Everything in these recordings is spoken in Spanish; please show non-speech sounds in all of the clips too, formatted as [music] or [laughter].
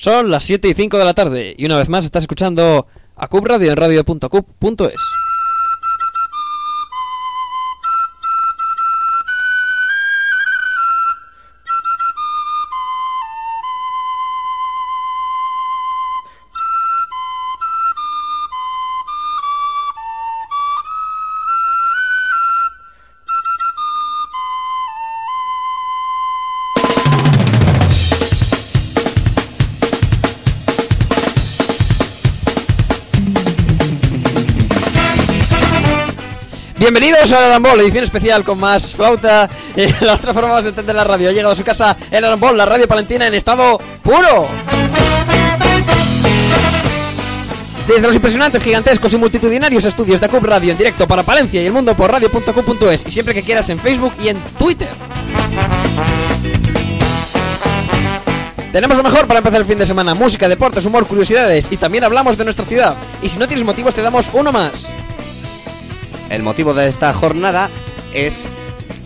Son las 7 y 5 de la tarde y una vez más estás escuchando a Cub en radio.cub.es. Bienvenidos a Arambol, edición especial con más flauta y [laughs] la otra forma más de entender la radio. Ha llegado a su casa el Arambol, la radio palentina en estado puro. Desde los impresionantes, gigantescos y multitudinarios estudios de Cub Radio en directo para Palencia y el mundo por radio.cub.es y siempre que quieras en Facebook y en Twitter. Tenemos lo mejor para empezar el fin de semana, música, deportes, humor, curiosidades y también hablamos de nuestra ciudad. Y si no tienes motivos te damos uno más. El motivo de esta jornada es.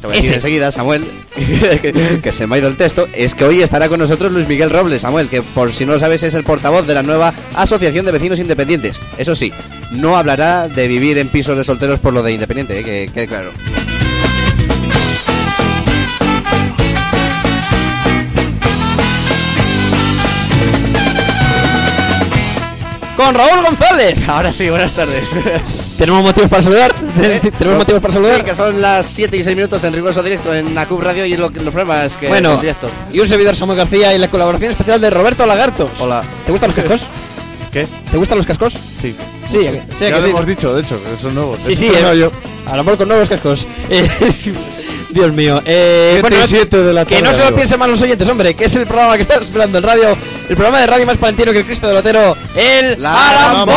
Te voy a decir enseguida, Samuel, [laughs] que, que se me ha ido el texto. Es que hoy estará con nosotros Luis Miguel Robles, Samuel, que por si no lo sabes es el portavoz de la nueva Asociación de Vecinos Independientes. Eso sí, no hablará de vivir en pisos de solteros por lo de independiente, eh, que quede claro. Con Raúl González. [laughs] Ahora sí, buenas tardes. [laughs] ¿Tenemos motivos para saludar? [laughs] ¿Tenemos motivos para saludar? Sí, que son las 7 y 6 minutos en riguroso directo en ACUB Radio y lo, los problemas que Bueno, en directo. y un servidor Samuel García y la colaboración especial de Roberto Lagartos. Hola. ¿Te gustan los cascos? ¿Qué? ¿Te gustan los cascos? Sí. Sí, sí, ya que lo sí. hemos dicho, de hecho, que son nuevos. Sí, Eso sí, eh. yo. Al amor con nuevos cascos. Dios mío. Eh, Siete y siete de la que no se lo piensen mal los oyentes, hombre, que es el programa que estás esperando el radio, el programa de radio más palentino que el Cristo del Lotero, el La Arambol.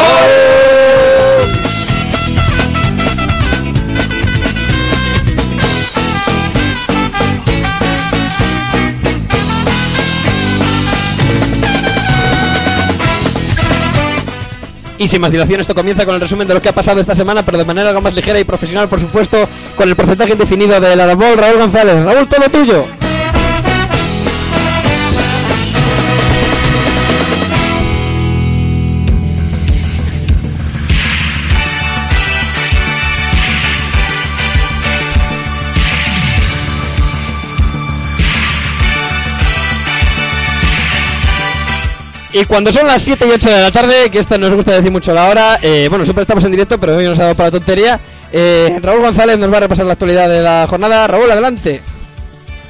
Y sin más dilación, esto comienza con el resumen de lo que ha pasado esta semana, pero de manera algo más ligera y profesional, por supuesto, con el porcentaje indefinido del Arambol, Raúl González. Raúl, todo tuyo. Y cuando son las 7 y 8 de la tarde, que esta nos gusta decir mucho la hora, eh, bueno, siempre estamos en directo, pero hoy nos ha dado para tontería. eh, Raúl González nos va a repasar la actualidad de la jornada. Raúl, adelante.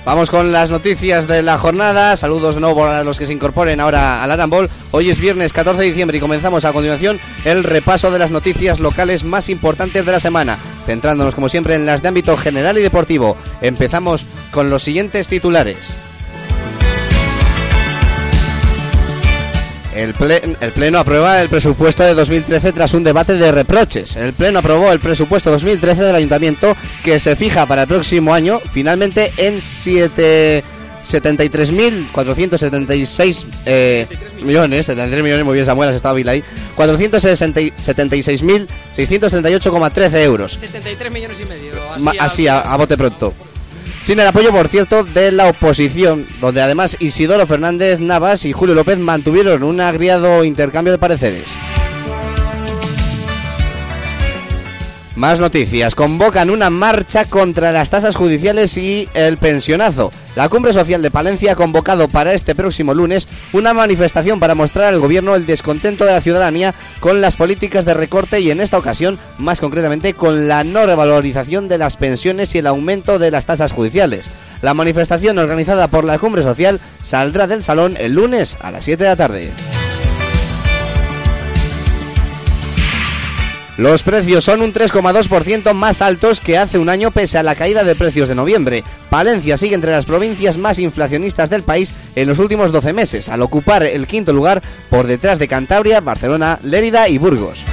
Vamos con las noticias de la jornada. Saludos de nuevo a los que se incorporen ahora al Arambol. Hoy es viernes 14 de diciembre y comenzamos a continuación el repaso de las noticias locales más importantes de la semana, centrándonos como siempre en las de ámbito general y deportivo. Empezamos con los siguientes titulares. El, ple- el Pleno aprueba el presupuesto de 2013 tras un debate de reproches. El Pleno aprobó el presupuesto 2013 del Ayuntamiento que se fija para el próximo año finalmente en 7 73.476 eh, millones, 73 millones, muy bien Samuel, has estado bien ahí, 476.638,13 euros. 73 millones y medio. Ma- así, a, a bote pronto. Sin el apoyo, por cierto, de la oposición, donde además Isidoro Fernández Navas y Julio López mantuvieron un agriado intercambio de pareceres. Más noticias. Convocan una marcha contra las tasas judiciales y el pensionazo. La Cumbre Social de Palencia ha convocado para este próximo lunes una manifestación para mostrar al gobierno el descontento de la ciudadanía con las políticas de recorte y en esta ocasión, más concretamente, con la no revalorización de las pensiones y el aumento de las tasas judiciales. La manifestación organizada por la Cumbre Social saldrá del salón el lunes a las 7 de la tarde. Los precios son un 3,2% más altos que hace un año pese a la caída de precios de noviembre. Palencia sigue entre las provincias más inflacionistas del país en los últimos 12 meses, al ocupar el quinto lugar por detrás de Cantabria, Barcelona, Lérida y Burgos.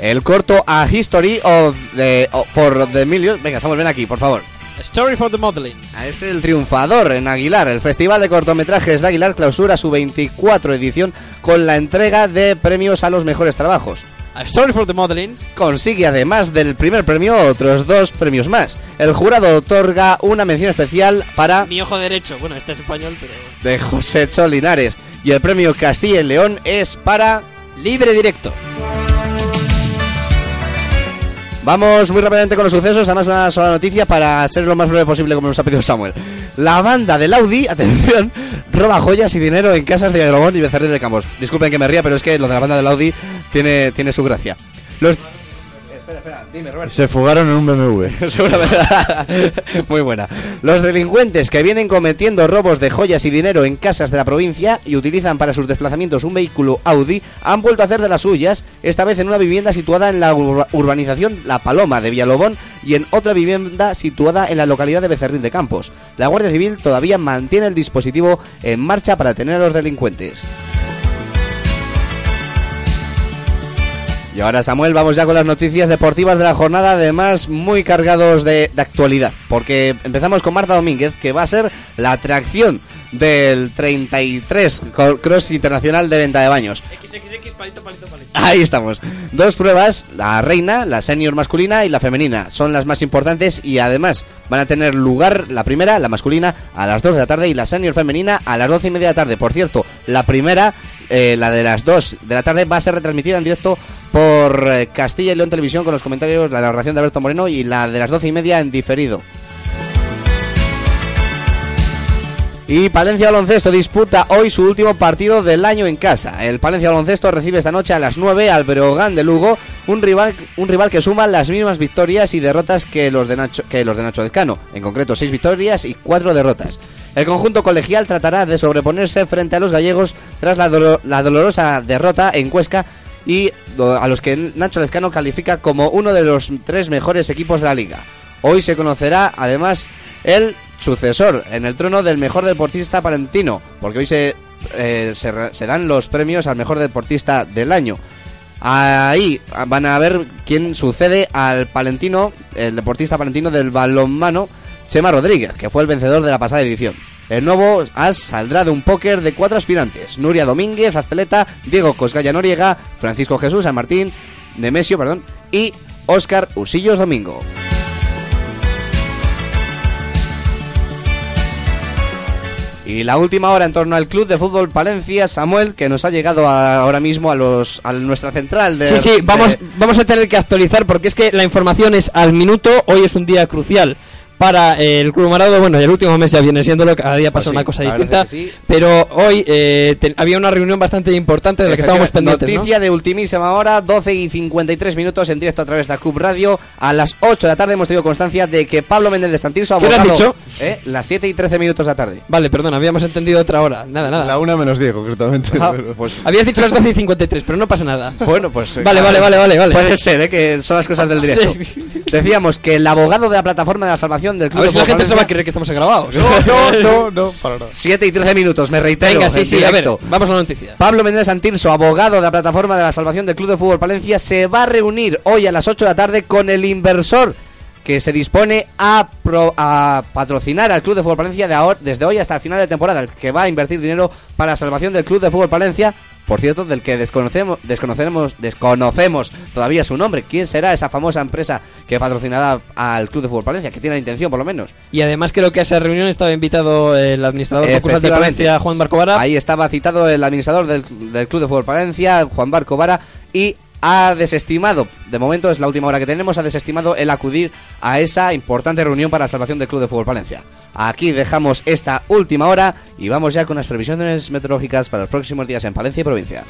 El corto A History of the, for the Millions. Venga, Samuel, ven aquí, por favor. Story for the Modeling. Ah, Es el triunfador en Aguilar. El Festival de Cortometrajes de Aguilar clausura su 24 edición con la entrega de premios a los mejores trabajos. A Story for the Modeling. Consigue además del primer premio otros dos premios más. El jurado otorga una mención especial para Mi ojo derecho. Bueno, este es español, pero. de José Cholinares. Y el premio Castilla y León es para... Libre directo. Vamos muy rápidamente con los sucesos, además una sola noticia para ser lo más breve posible como nos ha pedido Samuel. La banda del Audi, [laughs] atención, roba joyas y dinero en casas de Villalobón y Becerril de Campos. Disculpen que me ría, pero es que lo de la banda del Audi tiene, tiene su gracia. Los... Espera, espera, dime, Roberto. Se fugaron en un BMW. [laughs] Seguramente. [laughs] Muy buena. Los delincuentes que vienen cometiendo robos de joyas y dinero en casas de la provincia y utilizan para sus desplazamientos un vehículo Audi han vuelto a hacer de las suyas, esta vez en una vivienda situada en la urba- urbanización La Paloma de Villalobón y en otra vivienda situada en la localidad de Becerril de Campos. La Guardia Civil todavía mantiene el dispositivo en marcha para detener a los delincuentes. Y ahora Samuel, vamos ya con las noticias deportivas de la jornada, además muy cargados de, actualidad, porque empezamos con Marta Domínguez, que va a ser la atracción del 33 Co- Cross Internacional de Venta de Baños. XXX, palito, palito, palito. Ahí estamos. Dos pruebas, la reina, la senior masculina y la femenina. Son las más importantes y además van a tener lugar la primera, la masculina, a las 2 de la tarde y la senior femenina a las 12 y media de la tarde. Por cierto, la primera, eh, la de las 2 de la tarde, va a ser retransmitida en directo por eh, Castilla y León Televisión con los comentarios, la narración de Alberto Moreno y la de las 12 y media en diferido. Y Palencia Baloncesto disputa hoy su último partido del año en casa. El Palencia Baloncesto recibe esta noche a las 9 al Breogán de Lugo, un rival, un rival que suma las mismas victorias y derrotas que los de Nacho, que los de Nacho Lezcano, en concreto 6 victorias y 4 derrotas. El conjunto colegial tratará de sobreponerse frente a los gallegos tras la, dolo- la dolorosa derrota en Cuesca y a los que Nacho Lezcano califica como uno de los tres mejores equipos de la liga. Hoy se conocerá además el sucesor en el trono del mejor deportista palentino, porque hoy se, eh, se, dan los premios al mejor deportista del año. Ahí van a ver quién sucede al palentino, el deportista palentino del balonmano, Chema Rodríguez, que fue el vencedor de la pasada edición. El nuevo as saldrá de un póker de cuatro aspirantes: Nuria Domínguez, Azpeleta, Diego Cosgaya Noriega, Francisco Jesús San Martín, Nemesio, perdón, y Óscar Usillos Domingo. Y la última hora en torno al Club de Fútbol Palencia, Samuel, que nos ha llegado a- ahora mismo a los a nuestra central de Sí, sí, vamos, de- vamos a tener que actualizar porque es que la información es al minuto. Hoy es un día crucial para el Club Marado. Bueno, y el último mes ya viene siéndolo, cada día pasa Pues sí, una cosa distinta. sí. Pero hoy eh, te- había una reunión bastante importante de la que estábamos pendientes. ¿no? Noticia de ultimísima hora, 12 y 53 minutos en directo a través de la Cub Radio. A las 8 de la tarde hemos tenido constancia de que Pablo Méndez de Santirso ha ¿Qué hora has votado, dicho? ¿eh? las 7 y 13 minutos de la tarde. Vale, perdón, habíamos entendido otra hora. Nada, nada. La una menos 10, concretamente. Ah, pero- pues Habías dicho las 12 y 53, pero no pasa nada. Bueno, pues. Vale, vale, vale, vale, vale. Puede ser, ¿eh? que son las cosas del directo. Sí. [laughs] Decíamos que el abogado de la plataforma de la salvación del A Club ver si de la gente se Fútbol va a Palencia- creer que estamos grabados. No, no, [laughs] no, no, para nada. 7 y 13 minutos, me reitero. Venga, sí, sí, a ver, vamos a la noticia. Pablo Méndez Santirso, abogado de la plataforma de la salvación del Club de Fútbol Palencia, se va a reunir hoy a las 8 de la tarde con el inversor que se dispone a, pro- a patrocinar al Club de Fútbol Palencia de ahora, desde hoy hasta el final de temporada, el que va a invertir dinero para la salvación del Club de Fútbol Palencia. Por cierto, del que desconocemos, desconocemos, desconocemos todavía su nombre. ¿Quién será esa famosa empresa que patrocinará al Club de Fútbol Palencia? Que tiene la intención, por lo menos. Y además creo que a esa reunión estaba invitado el administrador concursante de. Palencia, Juan Marco Vara. Ahí estaba citado el administrador del, del Club de Fútbol Palencia, Juan Barco Vara, y ha desestimado, de momento es la última hora que tenemos, ha desestimado el acudir a esa importante reunión para la salvación del Club de Fútbol Palencia. Aquí dejamos esta última hora y vamos ya con las previsiones meteorológicas para los próximos días en Palencia y provincia.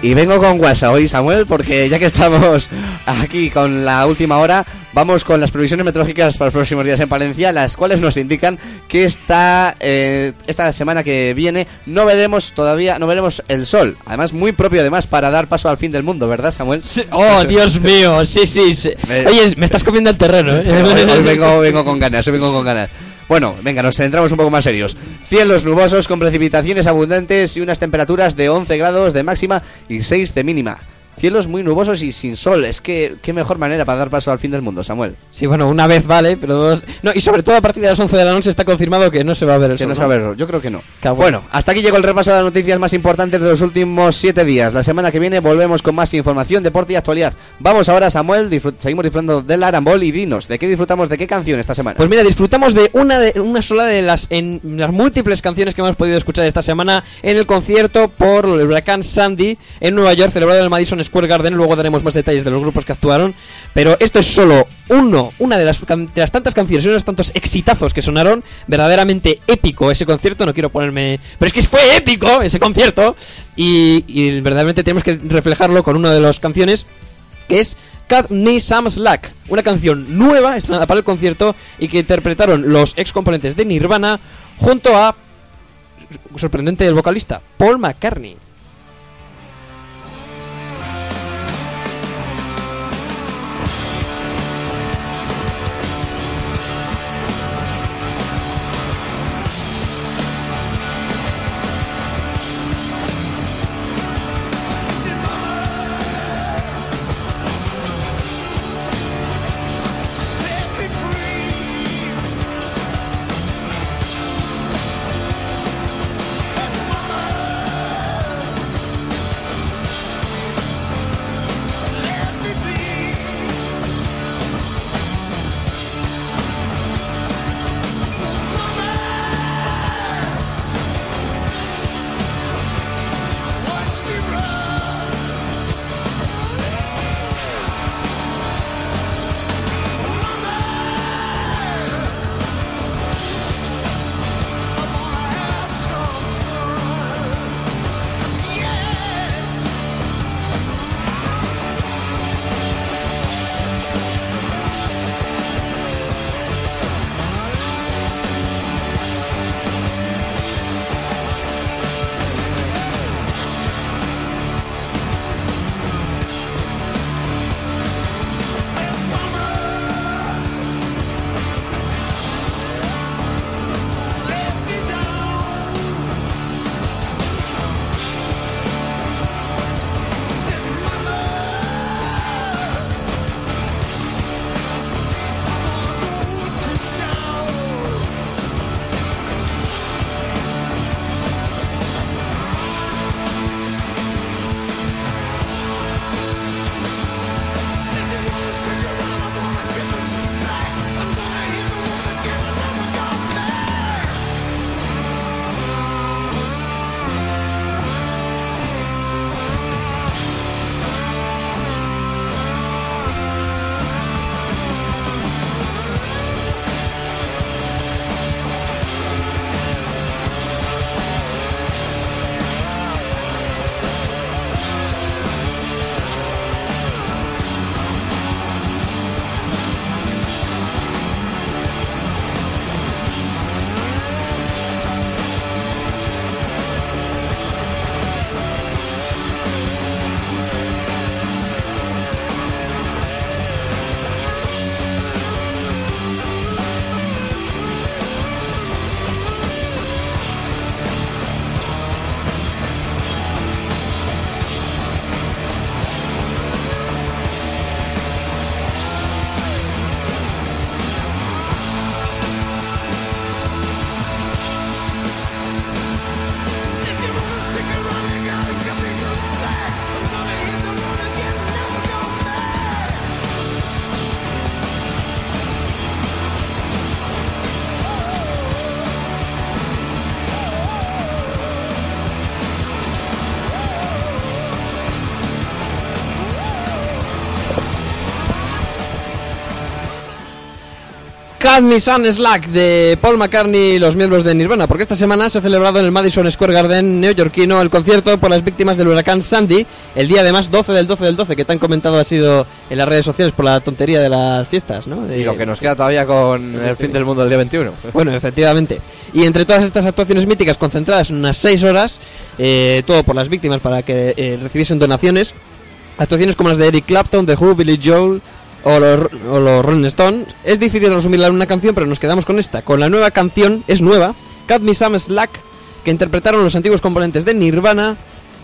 Y vengo con WhatsApp hoy, Samuel, porque ya que estamos aquí con la última hora, Vamos con las previsiones meteorológicas para los próximos días en Palencia, las cuales nos indican que esta, eh, esta semana que viene no veremos todavía, no veremos el sol. Además, muy propio además para dar paso al fin del mundo, ¿verdad, Samuel? Sí, Oh, Dios mío, sí, sí. sí. Oye, me estás comiendo el terreno, Hoy, ¿eh? hoy vengo, [laughs] vengo con ganas, hoy vengo con ganas. Bueno, venga, nos centramos un poco más serios. Cielos nubosos con precipitaciones abundantes y unas temperaturas de 11 grados de máxima y 6 de mínima. Cielos muy nubosos y sin sol. Es que, qué mejor manera para dar paso al fin del mundo, Samuel. Sí, bueno, una vez vale, pero dos... No, y sobre todo a partir de las 11 de la noche está confirmado que no se va a ver el Que sol, no ¿no? sabe, yo creo que no. Qué Bueno, hasta aquí llegó el repaso de las noticias más importantes de los últimos siete días. La semana que viene volvemos con más información, deporte y actualidad. Vamos ahora, Samuel, disfrut- seguimos disfrutando del Arambol y dinos, ¿de qué disfrutamos, de qué canción esta semana? Pues mira, disfrutamos de una de una sola de las en las múltiples canciones que hemos podido escuchar esta semana en el concierto por el huracán Sandy en Nueva York, celebrado en el Madison Square Garden. Luego daremos más detalles de los grupos que actuaron, pero esto es solo uno, una de las, de las tantas canciones unos tantos exitazos que sonaron. Verdaderamente épico ese concierto. No quiero ponerme, pero es que fue épico ese concierto y, verdaderamente tenemos que reflejarlo con una de las canciones que es Cut Me Some Slack, una canción nueva estrenada para el concierto y que interpretaron los ex componentes de Nirvana junto a sorprendente el vocalista Paul McCartney. Cut Me Some Slack de Paul McCartney y los miembros de Nirvana, porque esta semana se ha celebrado en el Madison Square Garden neoyorquino el concierto por las víctimas del huracán Sandy, el día además 12 del 12 del 12, que tan comentado ha sido en las redes sociales por la tontería de las fiestas, ¿no? Y De- lo que nos queda todavía con el fin del mundo del día 21. [laughs] Bueno, efectivamente. Y entre todas estas actuaciones míticas concentradas en unas 6 horas, eh, todo por las víctimas para que eh, recibiesen donaciones, actuaciones como las de Eric Clapton, The Who, Billy Joel o los, o los Rolling Stones, es difícil resumirla en una canción, pero nos quedamos con esta. Con la nueva canción, es nueva, Cut Me Some Slack, que interpretaron los antiguos componentes de Nirvana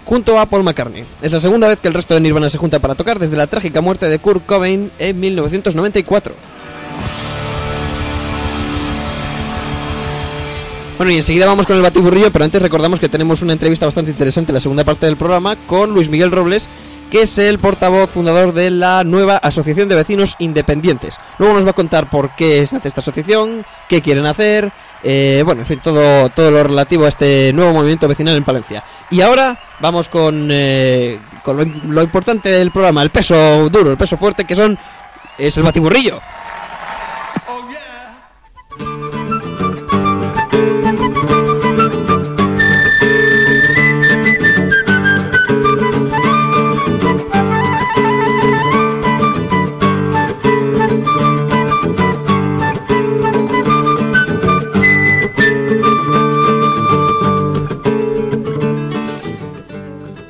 junto a Paul McCartney. Es la segunda vez que el resto de Nirvana se junta para tocar desde la trágica muerte de Kurt Cobain en 1994. Bueno, y enseguida vamos con el batiburrillo, pero antes recordamos que tenemos una entrevista bastante interesante en la segunda parte del programa con Luis Miguel Robles, que es el portavoz fundador de la nueva Asociación de Vecinos Independientes. Luego nos va a contar por qué se nace esta asociación, qué quieren hacer, eh, bueno, en fin, todo, todo lo relativo a este nuevo movimiento vecinal en Palencia. Y ahora vamos con, eh, con lo, lo importante del programa, el peso duro, el peso fuerte, que son es el batiburrillo.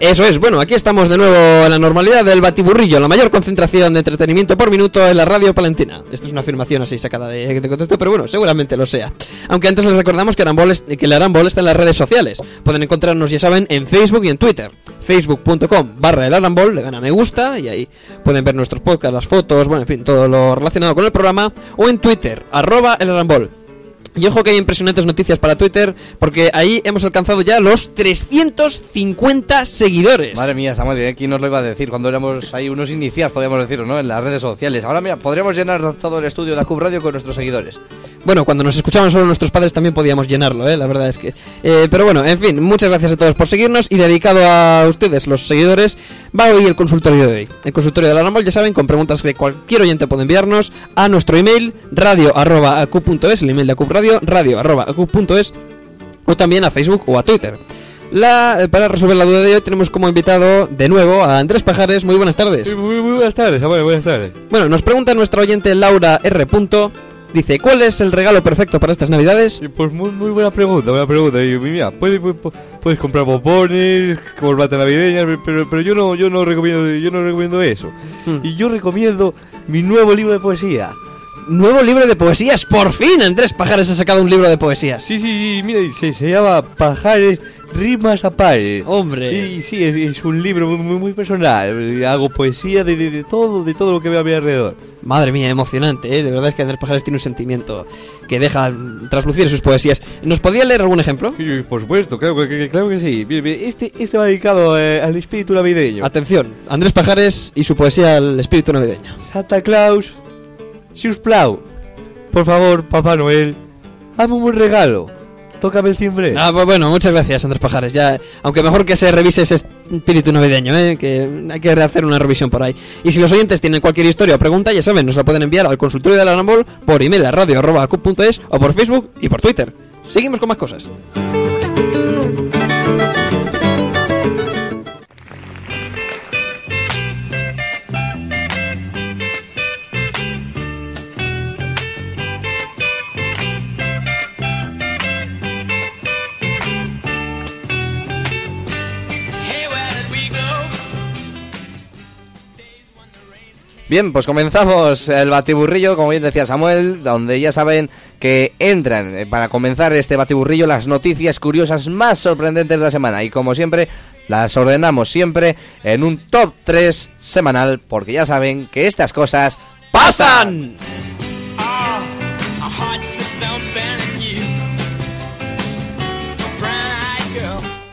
Eso es, bueno, aquí estamos de nuevo en la normalidad del batiburrillo, la mayor concentración de entretenimiento por minuto en la radio palentina. Esto es una afirmación así sacada de, de contexto, pero bueno, seguramente lo sea. Aunque antes les recordamos que, Arambol es- que el Arambol está en las redes sociales. Pueden encontrarnos, ya saben, en Facebook y en Twitter. Facebook.com barra el Arambol, le dan a me gusta y ahí pueden ver nuestros podcasts, las fotos, bueno, en fin, todo lo relacionado con el programa. O en Twitter, arroba el Arambol. Y ojo que hay impresionantes noticias para Twitter, porque ahí hemos alcanzado ya los 350 seguidores. Madre mía, Samuel, ¿eh? ¿quién nos lo iba a decir? Cuando éramos ahí unos iniciados, podríamos decirlo, ¿no? En las redes sociales. Ahora, mira, podríamos llenar todo el estudio de Acub Radio con nuestros seguidores. Bueno, cuando nos escuchaban solo nuestros padres también podíamos llenarlo, ¿eh? la verdad es que... eh, pero bueno, en fin, muchas gracias a todos por seguirnos y dedicado a ustedes, los seguidores, va hoy el consultorio de hoy. El consultorio de la Arambol, ya saben, con preguntas que cualquier oyente puede enviarnos a nuestro email radio.acu.es, el email de Acup Radio, radio.acu.es o también a Facebook o a Twitter. La, eh, para resolver la duda de hoy tenemos como invitado de nuevo a Andrés Pajares, muy buenas tardes. Muy, muy buenas tardes, Samuel, buenas tardes. Bueno, nos pregunta nuestra oyente Laura R. Dice, ¿cuál es el regalo perfecto para estas navidades? Pues muy, muy buena pregunta, buena pregunta. Y mira, puedes, puedes, puedes comprar bombones, corbata navideña, pero, pero yo no, yo no recomiendo, yo no recomiendo eso. Hmm. Y yo recomiendo mi nuevo libro de poesía. Nuevo libro de poesías, por fin Andrés Pajares ha sacado un libro de poesías. Sí, sí, sí, mira, se, se llama Pajares Rimas a Pares. Hombre. Y sí, es, es un libro muy, muy, muy personal. Hago poesía de, de, de todo, de todo lo que veo a mi alrededor. Madre mía, emocionante, ¿eh? De verdad es que Andrés Pajares tiene un sentimiento que deja traslucir sus poesías. ¿Nos podría leer algún ejemplo? Sí, por supuesto, claro que, claro que sí. Este, este va dedicado eh, al espíritu navideño. Atención, Andrés Pajares y su poesía al espíritu navideño. Santa Claus, si us plau, por favor, Papá Noel, hazme un regalo. Tócame el cimbre. Ah, pues bueno, muchas gracias Andrés Pajares. Ya, aunque mejor que se revise ese espíritu navideño, ¿eh? que hay que hacer una revisión por ahí. Y si los oyentes tienen cualquier historia o pregunta, ya saben, nos la pueden enviar al consultorio de la Arambol por email a radio.acup.es o por Facebook y por Twitter. Seguimos con más cosas. Bien, pues comenzamos el batiburrillo, como bien decía Samuel, donde ya saben que entran eh, para comenzar este batiburrillo las noticias curiosas más sorprendentes de la semana. Y como siempre, las ordenamos siempre en un top 3 semanal, porque ya saben que estas cosas pasan.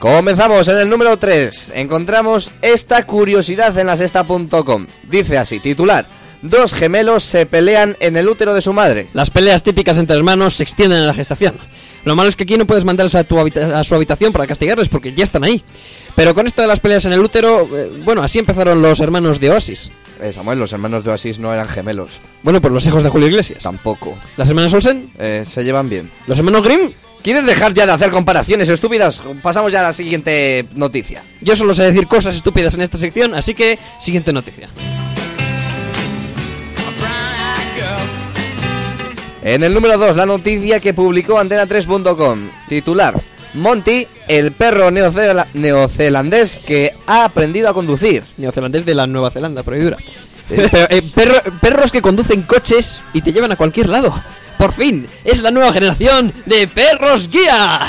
Comenzamos en el número 3. Encontramos esta curiosidad en la sexta.com. Dice así, titular. Dos gemelos se pelean en el útero de su madre. Las peleas típicas entre hermanos se extienden en la gestación. Lo malo es que aquí no puedes mandarles a, tu habita- a su habitación para castigarles porque ya están ahí. Pero con esto de las peleas en el útero, eh, bueno, así empezaron los hermanos de Oasis. Eh, Samuel, los hermanos de Oasis no eran gemelos. Bueno, pues los hijos de Julio Iglesias. Tampoco. ¿Las hermanas Olsen? Eh, se llevan bien. ¿Los hermanos Grimm? ¿Quieres dejar ya de hacer comparaciones estúpidas? Pasamos ya a la siguiente noticia. Yo solo sé decir cosas estúpidas en esta sección, así que siguiente noticia. En el número 2, la noticia que publicó Antena3.com. Titular. Monty, el perro neocela- neozelandés que ha aprendido a conducir. Neozelandés de la Nueva Zelanda. Pero, eh, perro- perros que conducen coches y te llevan a cualquier lado. Por fin, es la nueva generación de perros guía.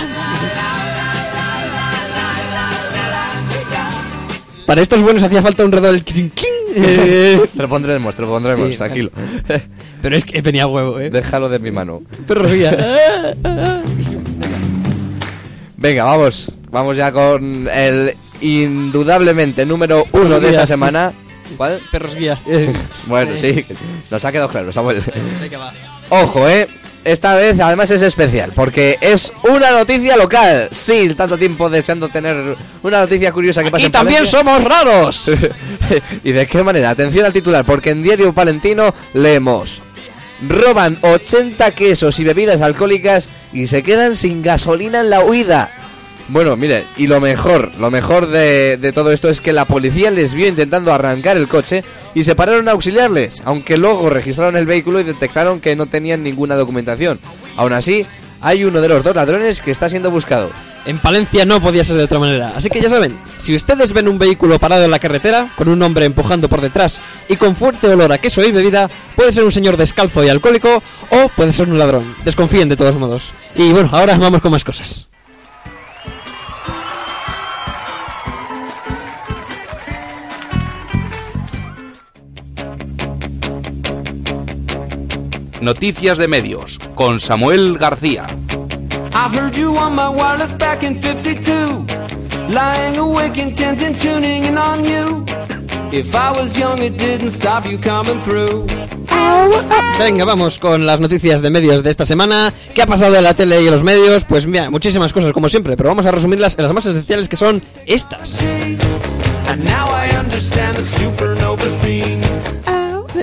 Para estos buenos hacía falta un redor del king [laughs] eh, Te lo pondremos, te lo pondremos, Sí, tranquilo. [laughs] Pero es que venía huevo, eh. Déjalo de mi mano. Perros guía. [laughs] Venga, vamos. Vamos ya con el indudablemente número uno de esta semana. ¿Cuál? Perros guía. Bueno, sí. Nos ha quedado claro, Samuel. Venga, va. Ojo, eh. Esta vez además es especial porque es una noticia local. Sí, tanto tiempo deseando tener una noticia curiosa que pasa Y también Palencia. somos raros. [laughs] ¿Y de qué manera? Atención al titular, porque en Diario Palentino leemos. Roban 80 quesos y bebidas alcohólicas y se quedan sin gasolina en la huida. Bueno, mire, y lo mejor, lo mejor de, de todo esto es que la policía les vio intentando arrancar el coche y se pararon a auxiliarles, aunque luego registraron el vehículo y detectaron que no tenían ninguna documentación. Aún así, hay uno de los dos ladrones que está siendo buscado. En Palencia no podía ser de otra manera. Así que ya saben, si ustedes ven un vehículo parado en la carretera, con un hombre empujando por detrás y con fuerte olor a queso y bebida, puede ser un señor descalzo y alcohólico o puede ser un ladrón. Desconfíen de todos modos. Y bueno, ahora vamos con más cosas. Noticias de medios con Samuel García. I heard you on my wireless back in 52. Lying awake intent and tuning in on you. If I was young, it didn't stop you coming through. Venga, vamos con las noticias de medios de esta semana. ¿Qué ha pasado en la tele y en los medios? Pues mira, muchísimas cosas como siempre, pero vamos a resumirlas en las más esenciales que son estas. And now I understand the supernova scene.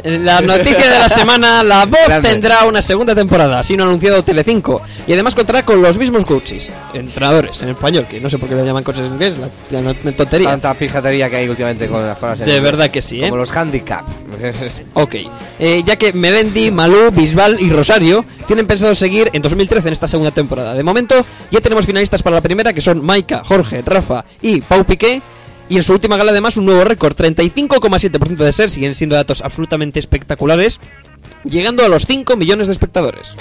La noticia de la [laughs] semana, la voz Grande. tendrá una segunda temporada, así lo ha anunciado Telecinco, y además contará con los mismos coaches, entrenadores en español, que no sé por qué lo llaman coaches en inglés, la, tontería. Tanta pijatería que hay últimamente con las palabras De verdad que sí, ¿eh? Como los handicap. [laughs] Ok, eh, ya que Melendi, Malú, Bisbal y Rosario tienen pensado seguir en 2013 en esta segunda temporada. De momento ya tenemos finalistas para la primera que son Maika, Jorge, Rafa y Pau Piqué. Y en su última gala además un nuevo récord, 35,7% de ser, siguen siendo datos absolutamente espectaculares, llegando a los 5 millones de espectadores.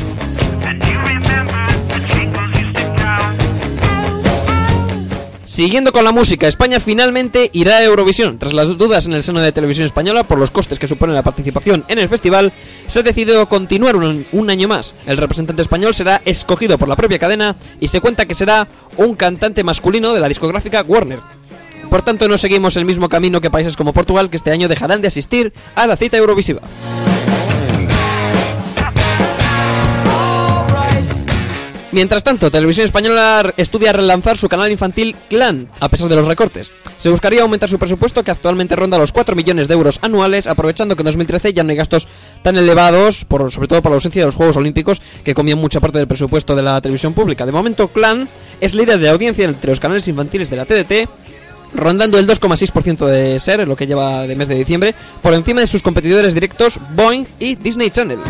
Siguiendo con la música, España finalmente irá a Eurovisión. Tras las dudas en el seno de televisión española por los costes que supone la participación en el festival, se ha decidido continuar un, un año más. El representante español será escogido por la propia cadena y se cuenta que será un cantante masculino de la discográfica Warner. Por tanto, no seguimos el mismo camino que países como Portugal, que este año dejarán de asistir a la cita eurovisiva. Mientras tanto, Televisión Española estudia relanzar su canal infantil Clan, a pesar de los recortes. Se buscaría aumentar su presupuesto, que actualmente ronda los 4 millones de euros anuales, aprovechando que en 2013 ya no hay gastos tan elevados, por, sobre todo por la ausencia de los Juegos Olímpicos, que comían mucha parte del presupuesto de la televisión pública. De momento, Clan es líder de audiencia entre los canales infantiles de la TDT, rondando el 2,6% de ser, en lo que lleva de mes de diciembre, por encima de sus competidores directos Boeing y Disney Channel.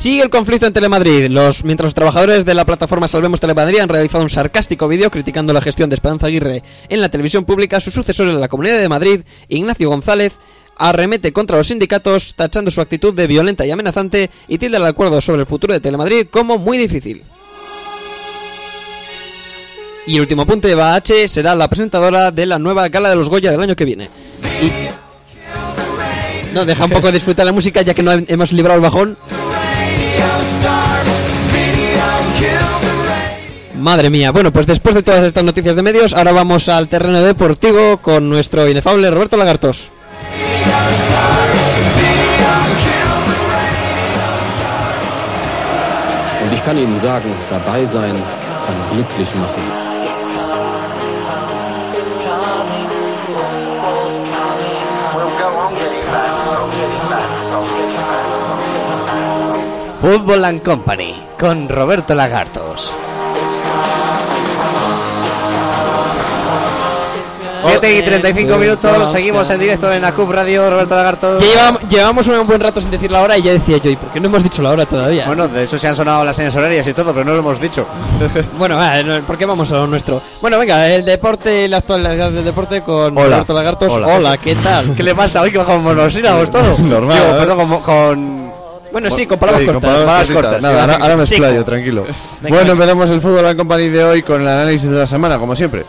Sigue el conflicto en Telemadrid. Los, mientras los trabajadores de la plataforma Salvemos Telemadrid han realizado un sarcástico vídeo criticando la gestión de Esperanza Aguirre en la televisión pública, su sucesor en la Comunidad de Madrid, Ignacio González, arremete contra los sindicatos, tachando su actitud de violenta y amenazante y tilda el acuerdo sobre el futuro de Telemadrid como muy difícil. Y el último apunte, Eva H. será la presentadora de la nueva gala de los Goya del año que viene. No, deja un poco de disfrutar la música ya que no hemos librado el bajón. Madre mía, bueno, pues después de todas estas noticias de medios, ahora vamos al terreno deportivo con nuestro inefable Roberto Lagartos. Und ich kann Ihnen sagen, dabei sein kann glücklich machen. Football and Company con Roberto Lagartos. 7 y 35 minutos, seguimos en directo en la CUP Radio, Roberto Lagartos. Ya llevamos, llevamos un buen rato sin decir la hora y ya decía yo, ¿y por qué no hemos dicho la hora todavía? Bueno, de hecho se han sonado las señas horarias y todo, pero no lo hemos dicho. [laughs] Bueno, va, no, ¿por qué vamos a lo nuestro? Bueno, venga, el deporte, la actualidad del deporte con Hola. Roberto Lagartos. Hola. Hola, ¿qué tal? [laughs] ¿Qué le pasa hoy que con monosílabos [laughs] todo? Normal, Digo, ¿eh? perdón, con, con- Bueno, sí, con palabras Sí, con cortas. palabras cortas, Nada, sí, ahora, ahora me explayo, tranquilo. Venga, bueno, empezamos el fútbol and company de hoy con el análisis de la semana, como siempre.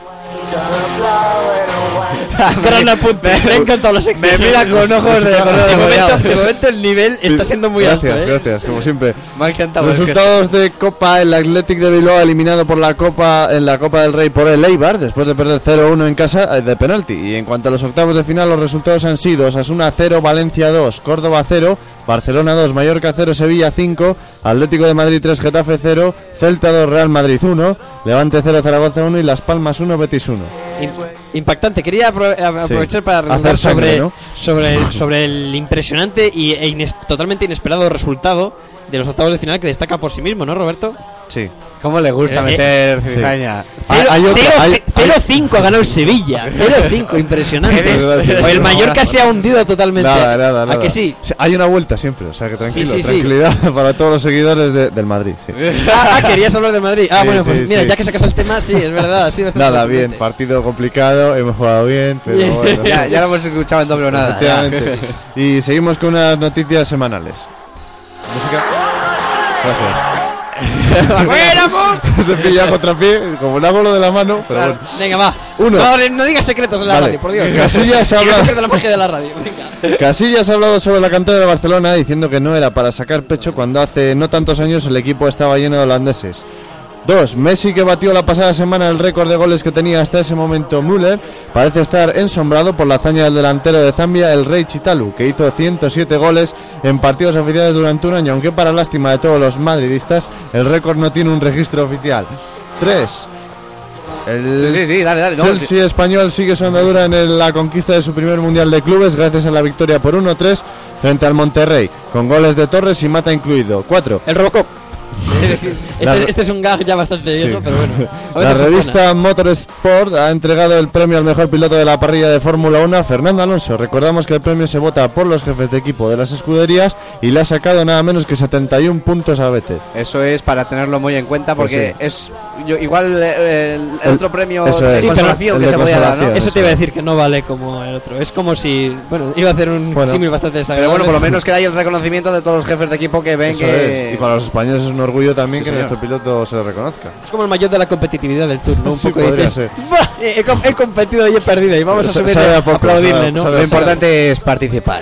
[laughs] Gran apunte, me ha encantado la sección. Me mira con ojos de momento, de momento el nivel está siendo muy gracias, alto, ¿eh? Gracias, como siempre. Me ha encantado. Resultados de Copa, el Athletic de Bilbao eliminado por la Copa en la Copa del Rey por el Eibar después de perder 0-1 en casa eh, de penalti. Y en cuanto a los octavos de final, los resultados han sido Osasuna 0, Valencia 2, Córdoba 0, Barcelona 2, Mallorca 0, Sevilla 5, Atlético de Madrid 3, Getafe 0, Celta 2, Real Madrid 1, Levante 0, Zaragoza 1 y Las Palmas 1, Betis 1. Im- Impactante. Quería apro- aprovechar para redundar Hacer sangre, sobre, ¿no? sobre, [laughs] sobre el impresionante y, e ines- totalmente inesperado resultado de los octavos de final que destaca por sí mismo, ¿no, Roberto? Sí. ¿Cómo le gusta Eh, meter sí. cizaña? Hay- hay otra- hay- 0-5 ha ganado el Sevilla. 0-5, impresionante. O el Mallorca se ha hundido totalmente. Nada, nada, ¿A nada. que sí? Sí, Hay una vuelta siempre, o sea que tranquilo, sí, sí. tranquilidad [laughs] para todos los seguidores de- del Madrid. sí. [laughs] Ah, ah, querías hablar de Madrid. Ah, Sí, bueno, sí, pues mira, sí. ya que sacas el tema, sí, es verdad. Sí, Nada, bien, partido complicado, hemos jugado bien, pero bueno. [laughs] Ya, ya lo hemos escuchado en doble o nada. Y seguimos con unas noticias semanales. Música. Gracias. ¡Buena, [laughs] pues! Te he pillado contra pie, como le hago lo de la mano, pero Claro, bueno. Venga, va. Uno. No, no digas secretos en la Vale. radio, por Dios. [laughs] Casillas [laughs] Si no habla- se pierde la magia de la radio. Venga. Casillas ha hablado sobre la cantera de Barcelona diciendo que no era para sacar pecho cuando hace no tantos años el equipo estaba lleno de holandeses. Dos, Messi que batió la pasada semana el récord de goles que tenía hasta ese momento Müller, parece estar ensombrado por la hazaña del delantero de Zambia, el Rey Chitalu, que hizo 107 goles en partidos oficiales durante un año, aunque para lástima de todos los madridistas, el récord no tiene un registro oficial. Tres, el Sí, sí, sí, dale, dale. no, Chelsea español sigue su andadura en el- la conquista de su primer mundial de clubes gracias a la victoria por 1-3 frente al Monterrey, con goles de Torres y Mata incluido. 4. El Robocop. [laughs] Este, este es un gag ya bastante Sí. viejo, pero bueno. La revista Motorsport ha entregado el premio al mejor piloto de la parrilla de Fórmula 1 a Fernando Alonso. Recordamos que el premio se vota por los jefes de equipo de las escuderías y le ha sacado nada menos que 71 puntos a Vettel. Eso es para tenerlo muy en cuenta porque Pues es yo, igual eh, el, el El- otro premio de es. Sí, pero consolación el que de se podía dar, ¿no? Eso te iba a decir que no vale como el otro. Es como si. Bueno, iba a hacer un Bueno. símil bastante Pero desagradable. bueno, por lo menos queda ahí el reconocimiento de todos los jefes de equipo que ven Eso que es. Y para los españoles es un orgullo también Sí, que señor. nuestro piloto se le reconozca. Es como el mayor de la competitividad del turno. Un Sí, poco podría dices, ser. "Buah, he, he competido y he perdido. Y vamos a Sa- subir sabe a a poco, aplaudirle, sabe- ¿no? sabe lo a importante es participar.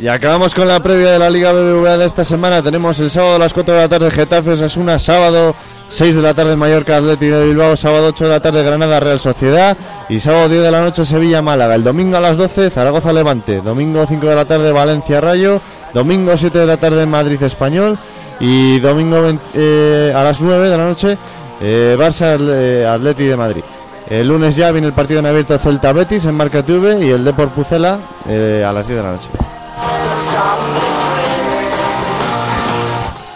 Y acabamos con la previa de la Liga BBVA de esta semana. Tenemos el sábado a las 4 de la tarde Getafe Osasuna, sábado 6 de la tarde Mallorca Atlético de Bilbao, sábado 8 de la tarde Granada Real Sociedad y sábado 10 de la noche Sevilla Málaga. El domingo a las 12 Zaragoza Levante, domingo 5 de la tarde Valencia Rayo, domingo 7 de la tarde Madrid Español y domingo 20, eh, a las 9 de la noche eh, Barça eh, Atleti de Madrid. El lunes ya viene el partido en abierto Celta Betis en Marca TV y el Depor Pucela a las 10 de la noche.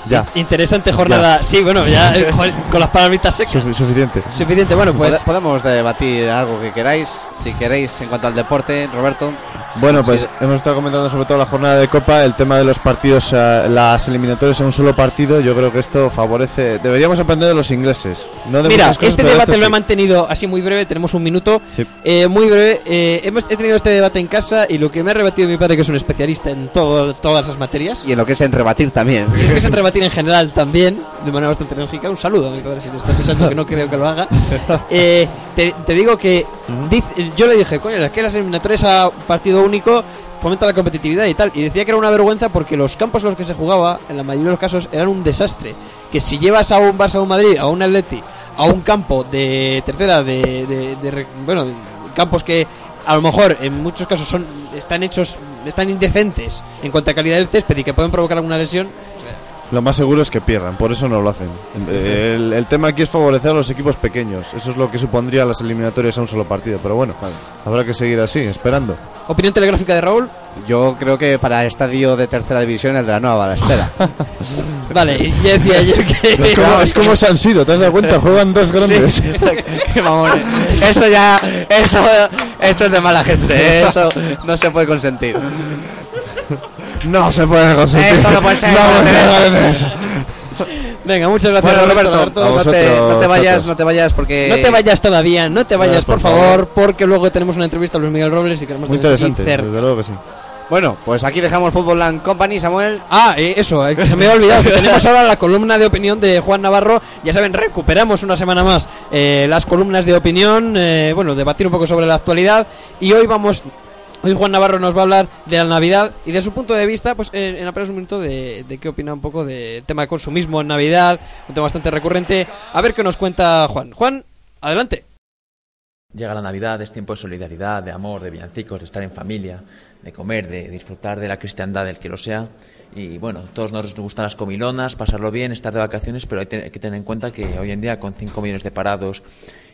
Ya, Interesante jornada. Sí, bueno, ya eh, con las palabritas secas. sufi- suficiente. Suficiente. Bueno, pues. Pode- Podemos debatir algo que queráis, si queréis, en cuanto al deporte, Roberto. Bueno, pues Sí. hemos estado comentando sobre todo la jornada de Copa, el tema de los partidos, eh, las eliminatorias a un solo partido. Yo creo que esto favorece. Deberíamos aprender de los ingleses. No de Mira, cosas, este debate esto lo he sí. mantenido así muy breve, tenemos un minuto. Sí. Eh, muy breve. eh, hemos, he tenido este debate en casa y lo que me ha rebatido mi padre, que es un especialista en todo, todas las materias, Y en lo que es en rebatir también. y que es en rebatir en general también, de manera bastante enérgica. Un saludo a mi padre si lo está escuchando, que no creo que lo haga. [laughs] Eh, te, te digo que dice- yo le dije, coño, es que las eliminatorias a partido único fomenta la competitividad y tal. Y decía que era una vergüenza porque los campos en los que se jugaba, en la mayoría de los casos, eran un desastre. Que si llevas a un Barça o un Madrid, a un Atleti, a un campo de tercera, de, de- de re- bueno, de campos que a lo mejor en muchos casos son están hechos, están indecentes en cuanto a calidad del césped y que pueden provocar alguna lesión. Lo más seguro es que pierdan, por eso no lo hacen. El, el tema aquí es favorecer a los equipos pequeños, eso es lo que supondría las eliminatorias a un solo partido, pero bueno, habrá que seguir así, esperando. Opinión telegráfica de Raúl. Yo creo que para estadio de tercera división el de la nueva Balastera. [laughs] Vale, y ya decía yo que. Es como, es como [laughs] San Siro, ¿te has dado cuenta? Juegan dos grandes. [laughs] Vamos, eso ya, eso, eso es de mala gente, ¿eh? eso no se puede consentir. No se puede consentir. Eso no puede ser. Venga, muchas gracias, Bueno, Roberto. Roberto, A no te, vosotros, no te vayas, no te vayas porque... No te vayas todavía, no te vayas, por por favor, porque luego tenemos una entrevista a Luis Miguel Robles y queremos Muy interesante, desde luego que sí. Bueno, pues aquí dejamos Fútbol Land Company, Samuel. Ah, eh, eso, eh, se me había olvidado que [laughs] tenemos ahora la columna de opinión de Juan Navarro. Ya saben, recuperamos una semana más eh, las columnas de opinión, eh, bueno, debatir un poco sobre la actualidad. Y hoy vamos, hoy Juan Navarro nos va a hablar de la Navidad y de su punto de vista, pues eh, en apenas un minuto de, de qué opina un poco del tema de consumismo en Navidad, un tema bastante recurrente. A ver qué nos cuenta Juan. Juan, adelante. Llega la Navidad, es tiempo de solidaridad, de amor, de villancicos, de estar en familia, de comer, de disfrutar de la cristiandad del que lo sea. Y bueno, todos nos gustan las comilonas, pasarlo bien, estar de vacaciones, pero hay que tener en cuenta que hoy en día, con 5 millones de parados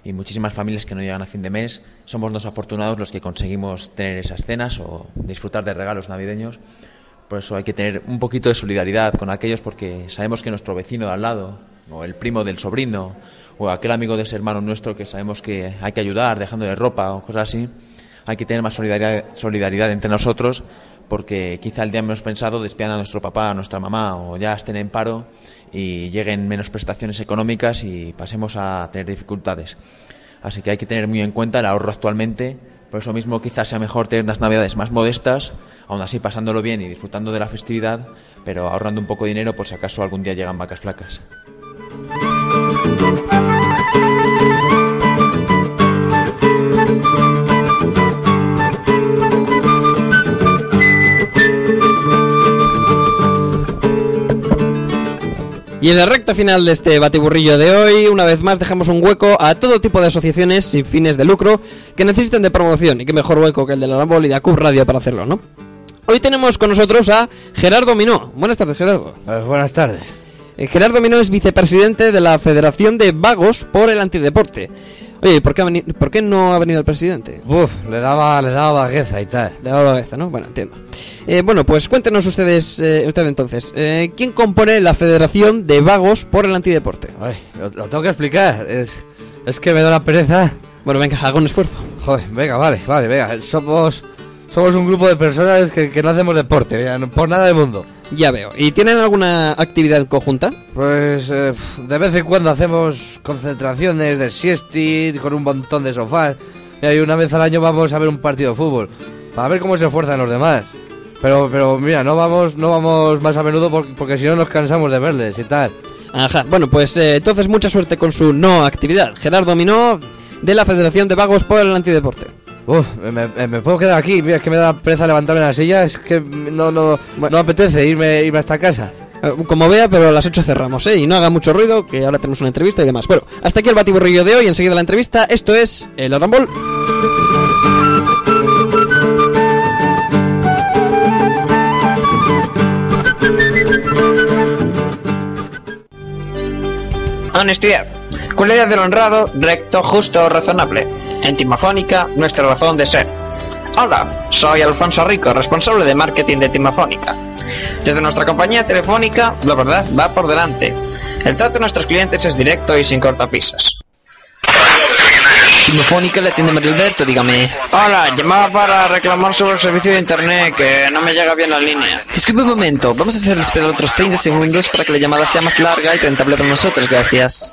y muchísimas familias que no llegan a fin de mes, somos los afortunados los que conseguimos tener esas cenas o disfrutar de regalos navideños. Por eso hay que tener un poquito de solidaridad con aquellos porque sabemos que nuestro vecino de al lado, o el primo del sobrino, o aquel amigo de ese hermano nuestro que sabemos que hay que ayudar dejándole ropa o cosas así, hay que tener más solidaridad, solidaridad entre nosotros porque quizá el día menos pensado despidan a nuestro papá, a nuestra mamá o ya estén en paro y lleguen menos prestaciones económicas y pasemos a tener dificultades. Así que hay que tener muy en cuenta el ahorro actualmente. Por eso mismo quizás sea mejor tener unas navidades más modestas, aún así pasándolo bien y disfrutando de la festividad, pero ahorrando un poco de dinero por si acaso algún día llegan vacas flacas. Y en la recta final de este batiburrillo de hoy, una vez más dejamos un hueco a todo tipo de asociaciones sin fines de lucro que necesiten de promoción. Y qué mejor hueco que el de la Rambol y de Acub Radio para hacerlo, ¿no? Hoy tenemos con nosotros a Gerardo Minó. Buenas tardes, Gerardo. buenas tardes. Eh, Gerardo Minó es vicepresidente de la Federación de Vagos por el Antideporte. Oye, ¿y ¿por qué, ha ¿por qué no ha venido el presidente? Uf, le daba, le daba vagueza y tal. Le daba la cabeza, ¿no? Bueno, entiendo. Eh, bueno, pues cuéntenos ustedes, eh, usted entonces, eh, ¿quién compone la Federación de Vagos por el Antideporte? Ay, lo, lo tengo que explicar. Es, es que me da una pereza. Bueno, venga, haga un esfuerzo. Joder, venga, vale, vale, venga. Somos, somos un grupo de personas que, que no hacemos deporte, venga, por nada del mundo. Ya veo. ¿Y tienen alguna actividad conjunta? Pues eh, de vez en cuando hacemos concentraciones de siesti con un montón de sofás. Y una vez al año vamos a ver un partido de fútbol. Para ver cómo se esfuerzan los demás. Pero, pero mira, no vamos, no vamos más a menudo por- porque si no nos cansamos de verles y tal. Ajá. Bueno, pues eh, entonces mucha suerte con su no actividad. Gerardo Minó, de la Federación de Vagos por el Antideporte. Uf, me, me- me puedo quedar aquí. Mira, es que me da pereza levantarme de la silla. Es que no, no, no apetece irme, irme hasta casa. Eh, Como vea, pero a las 8 cerramos, ¿eh? Y no haga mucho ruido, que ahora tenemos una entrevista y demás. Bueno, hasta aquí el batiburrillo de hoy. Enseguida la entrevista. Esto es el Arambol. Honestidad. Cualidad del honrado, recto, justo, razonable. En Timafónica, nuestra razón de ser. Hola, soy Alfonso Rico, responsable de marketing de Timafónica. Desde nuestra compañía telefónica, la verdad va por delante. El trato de nuestros clientes es directo y sin cortapisas. Timafónica le atiende Mario Alberto, dígame. Hola, llamaba para reclamar sobre el servicio de internet, que no me llega bien la línea. Disculpe un momento, vamos a hacerle esperar otros 30 segundos para que la llamada sea más larga y rentable para nosotros, gracias.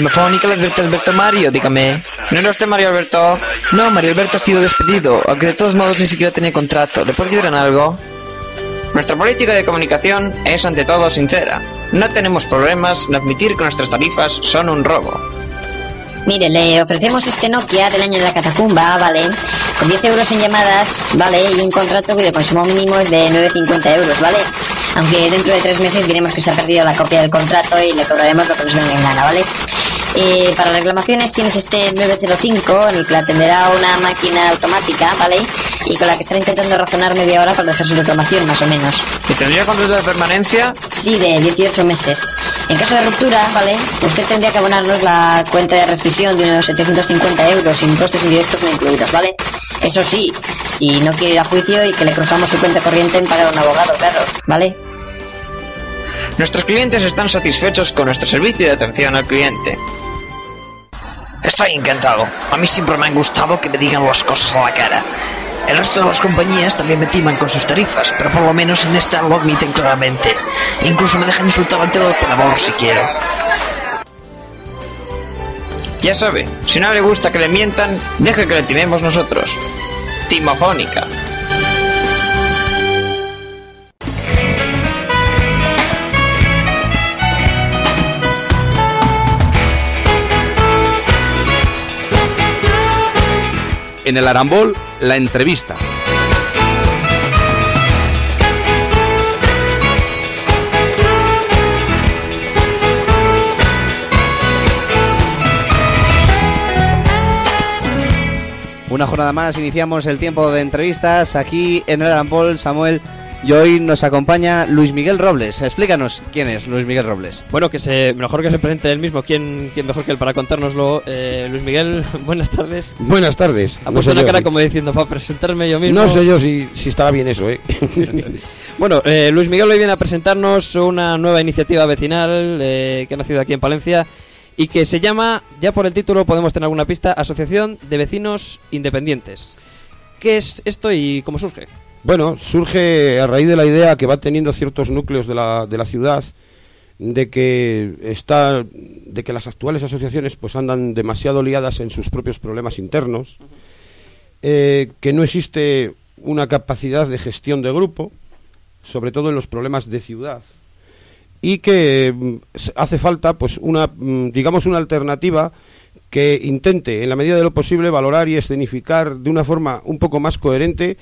Timofónica le advierte Alberto Mario, dígame. ¿No era usted Mario Alberto? No, Mario Alberto ha sido despedido, aunque de todos modos ni siquiera tenía contrato. ¿Le en algo? Nuestra política de comunicación es ante todo sincera. No tenemos problemas en admitir que nuestras tarifas son un robo. Mire, le ofrecemos este Nokia del año de la catacumba, ¿vale? Con 10 euros en llamadas, ¿vale? Y un contrato cuyo consumo mínimo es de 9,50 euros, ¿vale? Aunque dentro de tres meses diremos que se ha perdido la copia del contrato y le cobraremos lo que nos venga en gana, ¿vale? Eh, para reclamaciones tienes este 905 en el que la atenderá una máquina automática, ¿vale? Y con la que estará intentando razonar media hora para dejar su reclamación, más o menos. ¿Y tendría contrato de permanencia? Sí, de 18 meses. En caso de ruptura, ¿vale? Usted tendría que abonarnos la cuenta de rescisión de unos 750 euros, impuestos indirectos no incluidos, ¿vale? Eso sí, si no quiere ir a juicio y que le cruzamos su cuenta corriente en pagar a un abogado, claro, ¿vale? Nuestros clientes están satisfechos con nuestro servicio de atención al cliente. Estoy encantado. A mí siempre me han gustado que me digan las cosas a la cara. El resto de las compañías también me timan con sus tarifas, pero por lo menos en esta lo admiten claramente. Incluso me dejan insultar al teleoperador si quiero. Ya sabe, si no le gusta que le mientan, deje que le timemos nosotros. Timofónica. En el Arambol, la entrevista. Una jornada más, iniciamos el tiempo de entrevistas aquí en el Arambol, Samuel. Y hoy nos acompaña Luis Miguel Robles. Explícanos quién es Luis Miguel Robles. Bueno, que se, mejor que se presente él mismo. ¿Quién, quién mejor que él para contárnoslo? Eh, Luis Miguel, [laughs] buenas tardes. Buenas tardes. Ha No puesto sé una yo cara si- como diciendo, para presentarme yo mismo. No sé yo si, si estará bien eso, ¿eh? [laughs] Bueno, eh, Luis Miguel hoy viene a presentarnos una nueva iniciativa vecinal eh, que ha nacido aquí en Palencia y que se llama, ya por el título podemos tener alguna pista, Asociación de Vecinos Independientes. ¿Qué es esto y cómo surge? Bueno, surge a raíz de la idea que va teniendo ciertos núcleos de la, de la ciudad de que está de que las actuales asociaciones pues andan demasiado liadas en sus propios problemas internos eh, que no existe una capacidad de gestión de grupo sobre todo en los problemas de ciudad y que mm, hace falta pues una mm, digamos una alternativa que intente en la medida de lo posible valorar y escenificar de una forma un poco más coherente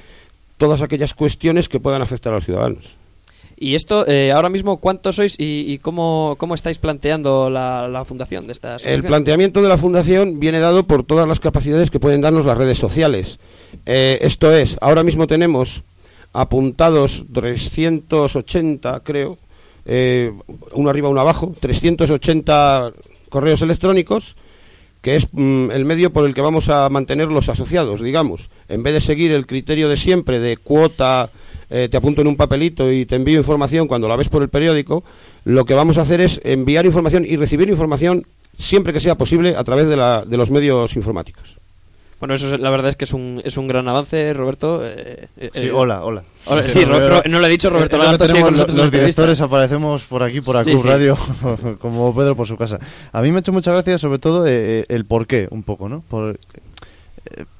todas aquellas cuestiones que puedan afectar a los ciudadanos. Y esto, eh, ahora mismo, ¿cuántos sois y, y cómo, cómo estáis planteando la, la fundación de esta El planteamiento de la fundación viene dado por todas las capacidades que pueden darnos las redes sociales. Eh, esto es, ahora mismo tenemos apuntados 380, creo, eh, uno arriba, uno abajo, 380 correos electrónicos, que es mm, el medio por el que vamos a mantener los asociados, digamos. En vez de seguir el criterio de siempre de cuota, eh, te apunto en un papelito y te envío información cuando la ves por el periódico, lo que vamos a hacer es enviar información y recibir información siempre que sea posible a través de, la- de los medios informáticos. Bueno, eso es- la verdad es que es un, es un gran avance, Roberto. eh, eh, Sí, eh, hola, hola. Hola, sí, Ro- Ro- no lo he dicho, Roberto Eh, Lagarto con los directores aparecemos por aquí, por Sí, Acub sí. Radio, [laughs] como Pedro por su casa. A mí me ha hecho mucha gracia, sobre todo, eh, el por qué, un poco, ¿no? Por,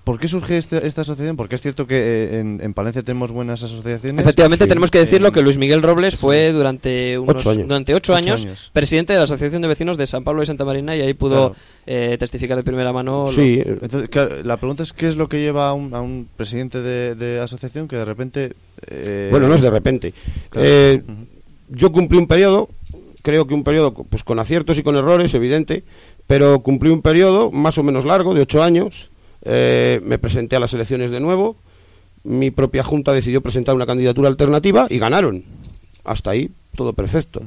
¿Por qué surge este- esta asociación? Porque es cierto que eh, en, en Palencia tenemos buenas asociaciones. Efectivamente, Sí. tenemos que decirlo En- que Luis Miguel Robles fue durante unos, Ocho años. durante ocho Ocho años, años. presidente de la Asociación de Vecinos de San Pablo y Santa Marina y ahí pudo Claro. eh, testificar de primera mano. lo- Sí, Entonces, claro, la pregunta es qué es lo que lleva a un, a un presidente de, de asociación que de repente... eh, Bueno, no es de repente. claro. Eh, yo cumplí un periodo, creo que un periodo pues con aciertos y con errores, evidente, pero cumplí un periodo más o menos largo, de ocho años. Eh, me presenté a las elecciones de nuevo. Mi propia junta decidió presentar una candidatura alternativa y ganaron. Hasta ahí, todo perfecto.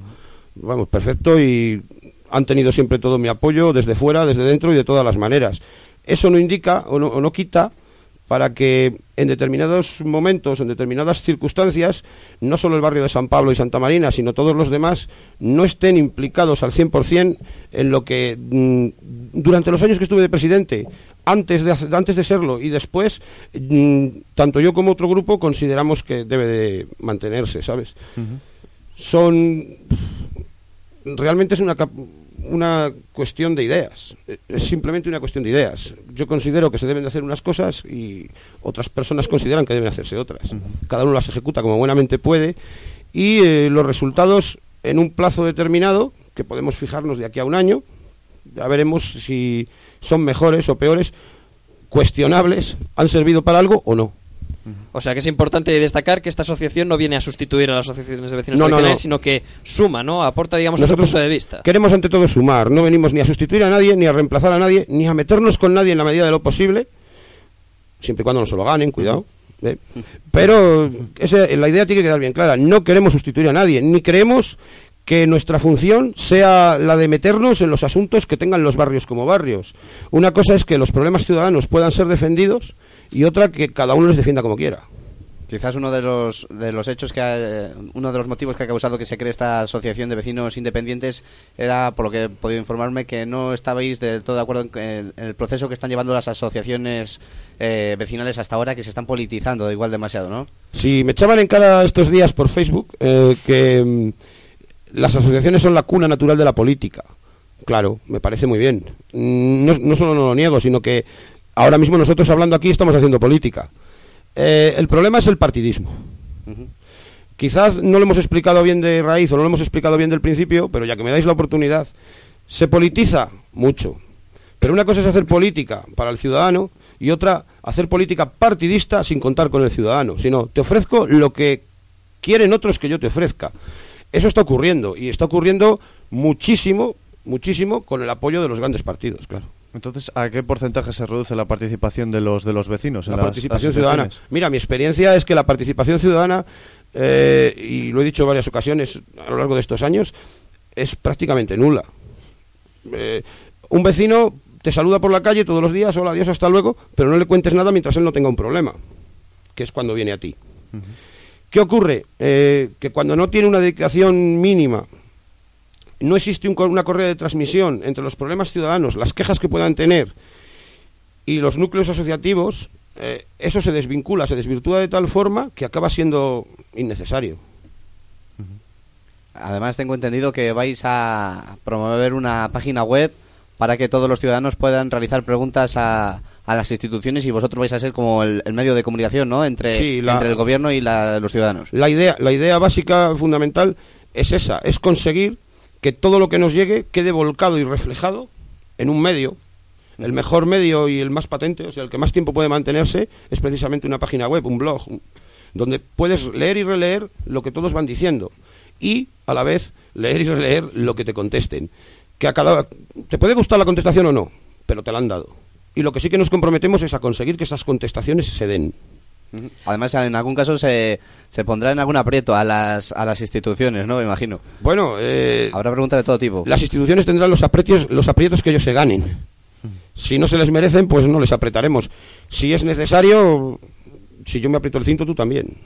Vamos, perfecto y han tenido siempre todo mi apoyo desde fuera, desde dentro y de todas las maneras. Eso no indica o no, o no quita para que en determinados momentos, en determinadas circunstancias, no solo el barrio de San Pablo y Santa Marina, sino todos los demás, no estén implicados al 100% en lo que mm, durante los años que estuve de presidente, antes de, antes de serlo y después, mm, tanto yo como otro grupo consideramos que debe de mantenerse, ¿sabes? Son realmente es una, una cuestión de ideas. Eh, Es simplemente una cuestión de ideas. Yo considero que se deben de hacer unas cosas y otras personas consideran que deben hacerse otras. Cada uno las ejecuta como buenamente puede y eh, los resultados en un plazo determinado, que podemos fijarnos de aquí a un año, ya veremos si son mejores o peores, cuestionables, han servido para algo o no. O sea que es importante destacar que esta asociación no viene a sustituir a las asociaciones de vecinos No, no, tradicionales, no. sino que suma, ¿no? Aporta, digamos, otro Nosotros punto de vista. queremos ante todo sumar, no venimos ni a sustituir a nadie, ni a reemplazar a nadie, ni a meternos con nadie en la medida de lo posible, siempre y cuando no se lo ganen, cuidado. ¿eh? Pero ese- la idea tiene que quedar bien clara, no queremos sustituir a nadie, ni creemos que nuestra función sea la de meternos en los asuntos que tengan los barrios como barrios. Una cosa es que los problemas ciudadanos puedan ser defendidos y otra que cada uno les defienda como quiera. Quizás uno de los, de los hechos que ha- uno de los motivos que ha causado que se cree esta asociación de vecinos independientes era, por lo que he podido informarme, que no estabais del todo de acuerdo en, el proceso que están llevando las asociaciones eh, vecinales hasta ahora, que se están politizando igual demasiado, ¿no? Si me echaban en cara estos días por Facebook eh, que mm, las asociaciones son la cuna natural de la política, claro, me parece muy bien. Mm, No, no solo no lo niego, sino que ahora mismo nosotros hablando aquí estamos haciendo política. Eh, el problema es el partidismo. Quizás no lo hemos explicado bien de raíz o no lo hemos explicado bien del principio, pero ya que me dais la oportunidad, se politiza mucho. Pero una cosa es hacer política para el ciudadano y otra hacer política partidista sin contar con el ciudadano, sino te ofrezco lo que quieren otros que yo te ofrezca. Eso está ocurriendo y está ocurriendo muchísimo, muchísimo con el apoyo de los grandes partidos, claro. Entonces, ¿a qué porcentaje se reduce la participación de los de los vecinos en la las participación ciudadana. Mira, mi experiencia es que la participación ciudadana, eh, y lo he dicho en varias ocasiones a lo largo de estos años, es prácticamente nula. Eh, un vecino te saluda por la calle todos los días, hola, adiós, hasta luego, pero no le cuentes nada mientras él no tenga un problema, que es cuando viene a ti. ¿Qué ocurre? Eh, que cuando no tiene una dedicación mínima, no existe un una correa de transmisión entre los problemas ciudadanos, las quejas que puedan tener y los núcleos asociativos, eh, eso se desvincula, se desvirtúa de tal forma que acaba siendo innecesario. Además, tengo entendido que vais a promover una página web para que todos los ciudadanos puedan realizar preguntas a, a las instituciones y vosotros vais a ser como el, el medio de comunicación, ¿no? Entre, Sí, la- entre el gobierno y la- los ciudadanos. La idea, la idea básica, fundamental, es esa, es conseguir que todo lo que nos llegue quede volcado y reflejado en un medio. El mejor medio y el más patente, o sea, el que más tiempo puede mantenerse, es precisamente una página web, un blog, donde puedes leer y releer lo que todos van diciendo y, a la vez, leer y releer lo que te contesten. Que a cada te puede gustar la contestación o no, pero te la han dado. Y lo que sí que nos comprometemos es a conseguir que esas contestaciones se den. Además, en algún caso se, se pondrá en algún aprieto a las, a las instituciones, ¿no? Me imagino. Bueno, eh, Habrá preguntas de todo tipo. las instituciones tendrán los aprietos, los aprietos que ellos se ganen. Si no se les merecen, pues no les apretaremos. Si es necesario, si yo me aprieto el cinto, tú también.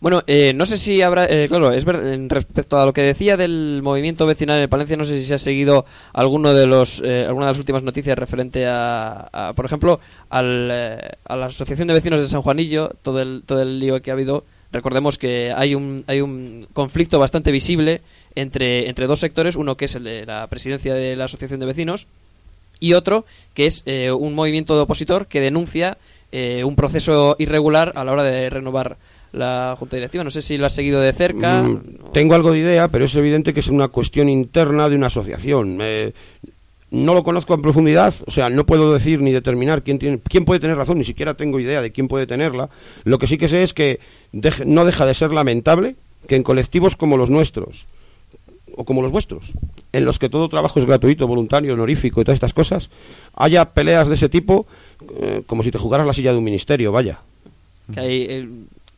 Bueno, eh, no sé si habrá, eh, claro, es ver, respecto a lo que decía del movimiento vecinal en Palencia, no sé si se ha seguido alguno de los, eh, alguna de las últimas noticias referente a, a, por ejemplo, al, eh, a la Asociación de Vecinos de San Juanillo, todo el, todo el lío que ha habido. Recordemos que hay un, hay un conflicto bastante visible entre, entre dos sectores, uno que es el de la presidencia de la Asociación de Vecinos y otro que es eh, un movimiento de opositor que denuncia eh, un proceso irregular a la hora de renovar la junta directiva. No sé si lo has seguido de cerca. Mm, tengo algo de idea, pero es evidente que es una cuestión interna de una asociación. Eh, no lo conozco en profundidad, o sea, no puedo decir ni determinar quién, tiene, quién puede tener razón, ni siquiera tengo idea de quién puede tenerla. Lo que sí que sé es que deje- no deja de ser lamentable que en colectivos como los nuestros, o como los vuestros, en los que todo trabajo es gratuito, voluntario, honorífico y todas estas cosas, haya peleas de ese tipo eh, como si te jugaras la silla de un ministerio, vaya. Que hay,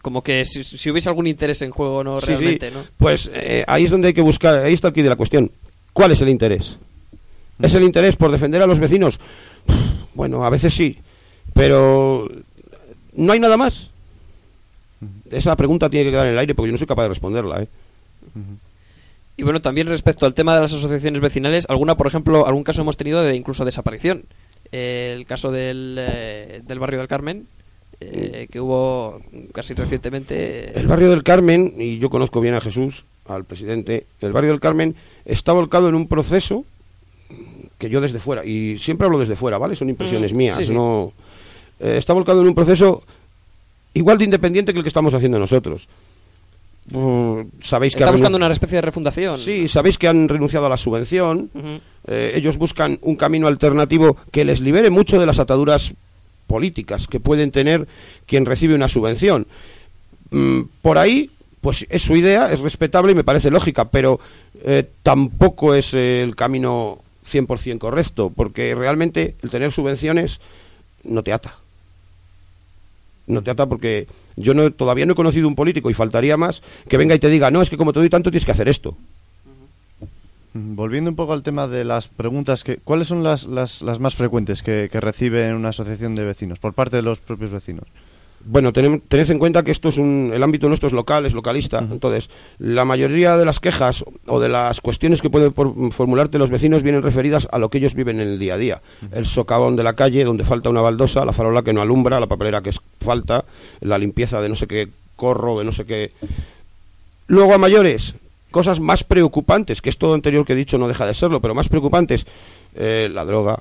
como que si, si hubiese algún interés en juego, no Sí, realmente, sí. ¿no? Pues eh, ahí es donde hay que buscar, ahí está aquí de la cuestión. ¿Cuál es el interés? ¿Es el interés por defender a los vecinos? Bueno, a veces sí, pero no hay nada más. Esa pregunta tiene que quedar en el aire porque yo no soy capaz de responderla. ¿eh? Y bueno, también respecto al tema de las asociaciones vecinales, alguna, por ejemplo, algún caso hemos tenido de incluso desaparición. Eh, el caso del, eh, del barrio del Carmen, eh, que hubo casi recientemente. El barrio del Carmen, y yo conozco bien a Jesús, al presidente, el barrio del Carmen está volcado en un proceso que yo desde fuera, y siempre hablo desde fuera, ¿vale? Son impresiones Mm, mías, sí, sí. no... eh, está volcado en un proceso igual de independiente que el que estamos haciendo nosotros. Mm, sabéis que Está buscando una especie de refundación. Sí, sabéis que han renunciado a la subvención. Eh, ellos buscan un camino alternativo que les libere mucho de las ataduras políticas que pueden tener quien recibe una subvención. Mm, por ahí, pues es su idea, es respetable y me parece lógica, pero eh, tampoco es eh, el camino 100% correcto, porque realmente el tener subvenciones no te ata. No te ata porque yo no, todavía no he conocido un político, y faltaría más, que venga y te diga, no, es que como te doy tanto tienes que hacer esto. Mm, Volviendo un poco al tema de las preguntas, que, ¿cuáles son las, las, las más frecuentes que, que recibe una asociación de vecinos por parte de los propios vecinos? Bueno, tened en cuenta que esto es un, el ámbito nuestro es local, es localista. Entonces, la mayoría de las quejas o de las cuestiones que pueden por- formularte los vecinos vienen referidas a lo que ellos viven en el día a día. El socavón de la calle, donde falta una baldosa, la farola que no alumbra, la papelera que es- falta, la limpieza de no sé qué corro, de no sé qué. Luego a mayores, cosas más preocupantes, que esto anterior que he dicho no deja de serlo, pero más preocupantes, eh, la droga,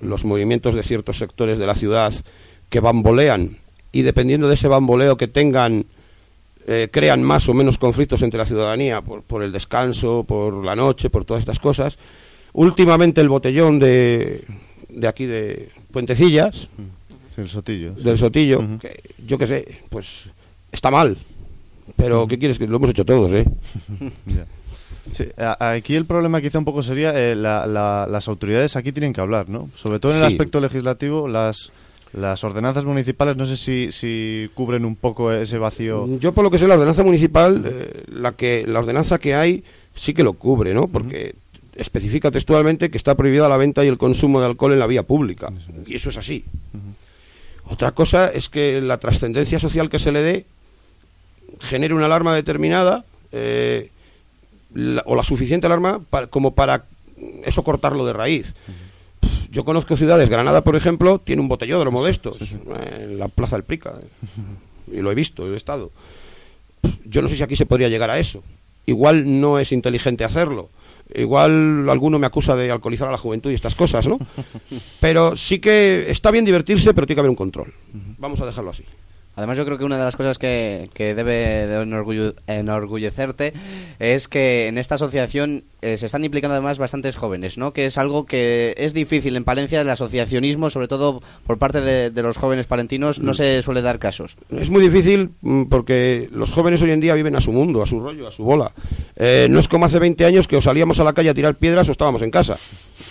los movimientos de ciertos sectores de la ciudad que bambolean y dependiendo de ese bamboleo que tengan, eh, crean más o menos conflictos entre la ciudadanía por, por el descanso, por la noche, por todas estas cosas. Últimamente el botellón de, de aquí de Puentecillas, Sí, el sotillo. del Sotillo, que yo qué sé, pues está mal. Pero ¿qué quieres? Que lo hemos hecho todos, ¿eh? [laughs] Sí, aquí el problema quizá un poco sería eh, la- la- las autoridades aquí tienen que hablar, ¿no? Sobre todo en el Sí. aspecto legislativo, las, las ordenanzas municipales no sé si, si cubren un poco ese vacío. Yo por lo que sé la ordenanza municipal, eh, la que la ordenanza que hay sí que lo cubre, ¿no? Porque especifica textualmente que está prohibida la venta y el consumo de alcohol en la vía pública. Y eso es así. Otra cosa es que la trascendencia social que se le dé genere una alarma determinada eh, la- o la suficiente alarma pa- como para eso cortarlo de raíz. Pff, Yo conozco ciudades, Granada, por ejemplo, tiene un botellódromo de estos, en la Plaza del Prica, y lo he visto, he estado. Pff, Yo no sé si aquí se podría llegar a eso. Igual no es inteligente hacerlo. Igual alguno me acusa de alcoholizar a la juventud y estas cosas, ¿no? [laughs] Pero sí que está bien divertirse, pero tiene que haber un control. Vamos a dejarlo así. Además, yo creo que una de las cosas que, que debe de enorgullecerte es que en esta asociación eh, se están implicando además bastantes jóvenes, ¿no? Que es algo que es difícil en Palencia, el asociacionismo, sobre todo por parte de, de los jóvenes palentinos, no Mm. se suele dar casos. Es muy difícil mm, porque los jóvenes hoy en día viven a su mundo, a su rollo, a su bola. Eh, no es como hace 20 años que o salíamos a la calle a tirar piedras o estábamos en casa.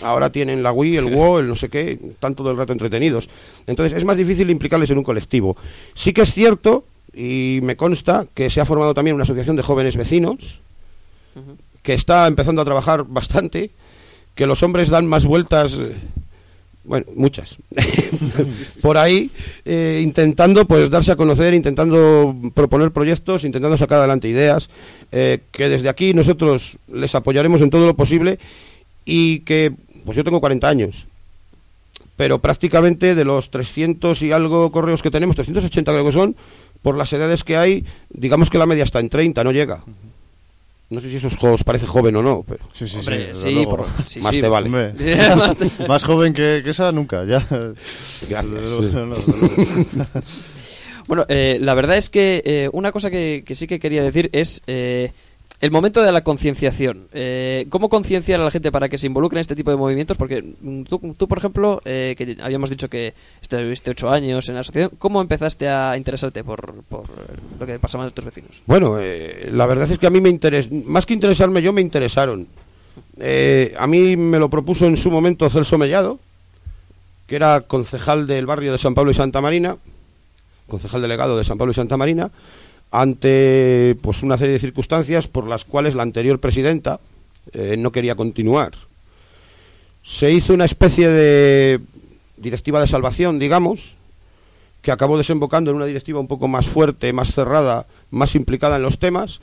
Ahora tienen la Wii, el WoW, el no sé qué, están todo el rato entretenidos. Entonces es más difícil implicarles en un colectivo. Sí que es cierto, y me consta, que se ha formado también una asociación de jóvenes vecinos, que está empezando a trabajar bastante, que los hombres dan más vueltas, eh, bueno, muchas, [laughs] por ahí, eh, intentando pues darse a conocer, intentando proponer proyectos, intentando sacar adelante ideas, eh, que desde aquí nosotros les apoyaremos en todo lo posible y que, pues yo tengo 40 años, pero prácticamente de los 300 y algo correos que tenemos, 380 creo que son, por las edades que hay, digamos que la media está en 30, no llega. No sé si eso os- parece joven o no, pero... Sí, sí, Hombre, sí, luego. por- sí, Más sí, te vale. Más joven que, que esa nunca, ya. Gracias. [laughs] Bueno, eh, la verdad es que eh, una cosa que, que sí que quería decir es eh, el momento de la concienciación. Eh, ¿Cómo concienciar a la gente para que se involucre en este tipo de movimientos? Porque mm, tú, tú, por ejemplo, eh, que habíamos dicho que estuviste ocho años en la asociación, ¿cómo empezaste a interesarte por, por lo que pasaba en tus vecinos? Bueno, eh, la verdad es que a mí me interes más que interesarme yo, me interesaron. Eh, a mí me lo propuso en su momento Celso Mellado, que era concejal del barrio de San Pablo y Santa Marina, concejal delegado de San Pablo y Santa Marina, ante pues una serie de circunstancias por las cuales la anterior presidenta eh, no quería continuar. Se hizo una especie de directiva de salvación, digamos, que acabó desembocando en una directiva un poco más fuerte, más cerrada, más implicada en los temas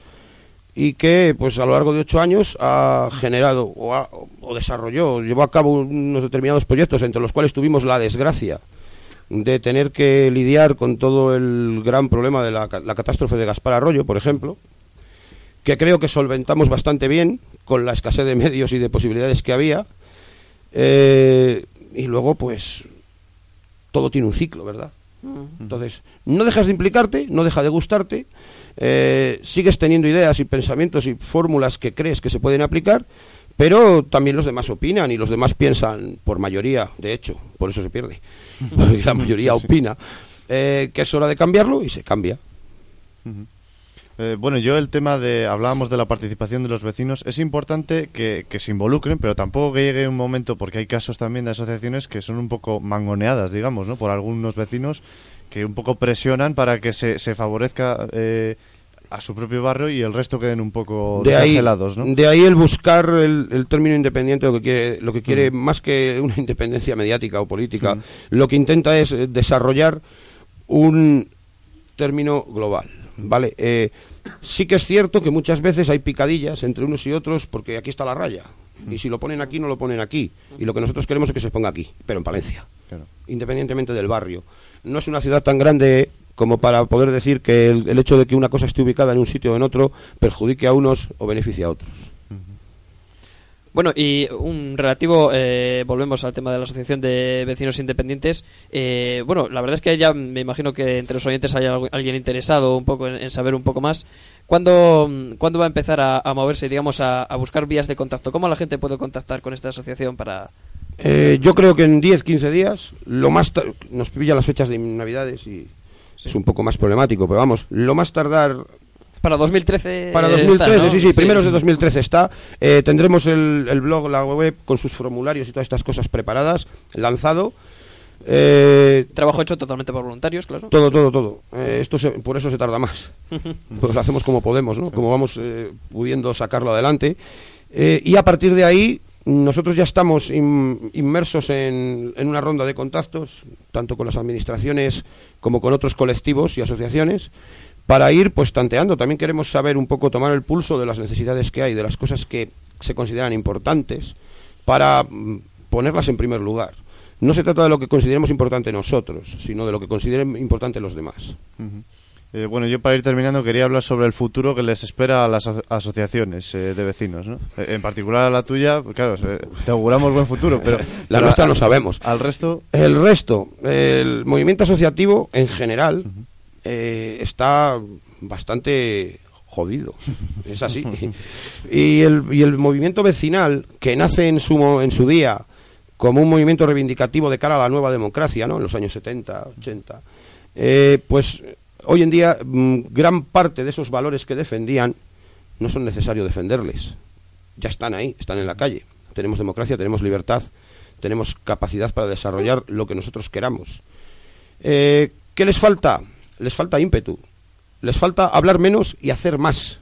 y que pues a lo largo de ocho años ha generado o, ha- o desarrolló, llevó a cabo unos determinados proyectos entre los cuales tuvimos la desgracia de tener que lidiar con todo el gran problema de la, la catástrofe de Gaspar Arroyo, por ejemplo, que creo que solventamos bastante bien con la escasez de [laughs] medios y de posibilidades que había. Eh, y luego, pues, todo tiene un ciclo, ¿verdad? Entonces, no dejas de implicarte, no deja de gustarte, eh, sigues teniendo ideas y pensamientos y fórmulas que crees que se pueden aplicar, pero también los demás opinan y los demás piensan por mayoría, de hecho, por eso se pierde, porque [laughs] la mayoría Sí, sí. opina eh, que es hora de cambiarlo y se cambia. Eh, bueno, yo el tema de, hablábamos de la participación de los vecinos, es importante que, que se involucren, pero tampoco que llegue un momento, porque hay casos también de asociaciones que son un poco mangoneadas, digamos, ¿no? Por algunos vecinos que un poco presionan para que se, se favorezca eh, a su propio barrio y el resto queden un poco De ahí, ¿no? de ahí el buscar el, el término independiente, lo que quiere, lo que quiere Mm. más que una independencia mediática o política, Mm. lo que intenta es desarrollar un término global, ¿vale? Eh, sí que es cierto que muchas veces hay picadillas entre unos y otros porque aquí está la raya. Y si lo ponen aquí, no lo ponen aquí. Y lo que nosotros queremos es que se ponga aquí, pero en Palencia, Claro. independientemente del barrio. No es una ciudad tan grande como para poder decir que el, el hecho de que una cosa esté ubicada en un sitio o en otro perjudique a unos o beneficie a otros. Bueno, y un relativo, eh, volvemos al tema de la Asociación de Vecinos Independientes. Eh, bueno, la verdad es que ya me imagino que entre los oyentes hay algu- alguien interesado un poco en, en saber un poco más. ¿Cuándo, ¿cuándo va a empezar a, a moverse, digamos, a, a buscar vías de contacto? ¿Cómo la gente puede contactar con esta asociación para...? Eh, yo creo que en 10, 15 días, lo más nos pillan las fechas de Navidades y es un poco más problemático, pero vamos, lo más tardar Para 2013... para está, 2013, ¿no? sí, sí, primeros de 2013 está. Eh, tendremos el, el blog, la web con sus formularios y todas estas cosas preparadas, lanzado. Eh, Trabajo hecho totalmente por voluntarios, claro. todo, todo, todo. Eh, esto se- por eso se tarda más. [laughs] Pues lo hacemos como podemos, ¿no? Como vamos eh, pudiendo sacarlo adelante. Y a partir de ahí, nosotros ya estamos in- inmersos en, una ronda de contactos, tanto con las administraciones como con otros colectivos y asociaciones, para ir pues tanteando. También queremos saber un poco, tomar el pulso de las necesidades que hay, de las cosas que se consideran importantes, para mm, ponerlas en primer lugar. No se trata de lo que consideremos importante nosotros, sino de lo que consideren importante los demás. Eh, bueno, yo para ir terminando quería hablar sobre el futuro que les espera a las aso- asociaciones eh, de vecinos, ¿no? Eh, en particular a la tuya, pues claro, te auguramos buen futuro, pero... [laughs] La nuestra no sabemos. Al resto... El resto, el movimiento asociativo en general está bastante jodido, [laughs] es así. y, el, y el movimiento vecinal, que nace en su, en su día como un movimiento reivindicativo de cara a la nueva democracia, ¿no? en los años 70, 80, eh, pues hoy en día mm, gran parte de esos valores que defendían no son necesario defenderles. Ya están ahí, están en la calle. Tenemos democracia, tenemos libertad, tenemos capacidad para desarrollar lo que nosotros queramos. Eh, ¿Qué les falta? Les falta ímpetu. Les falta hablar menos y hacer más.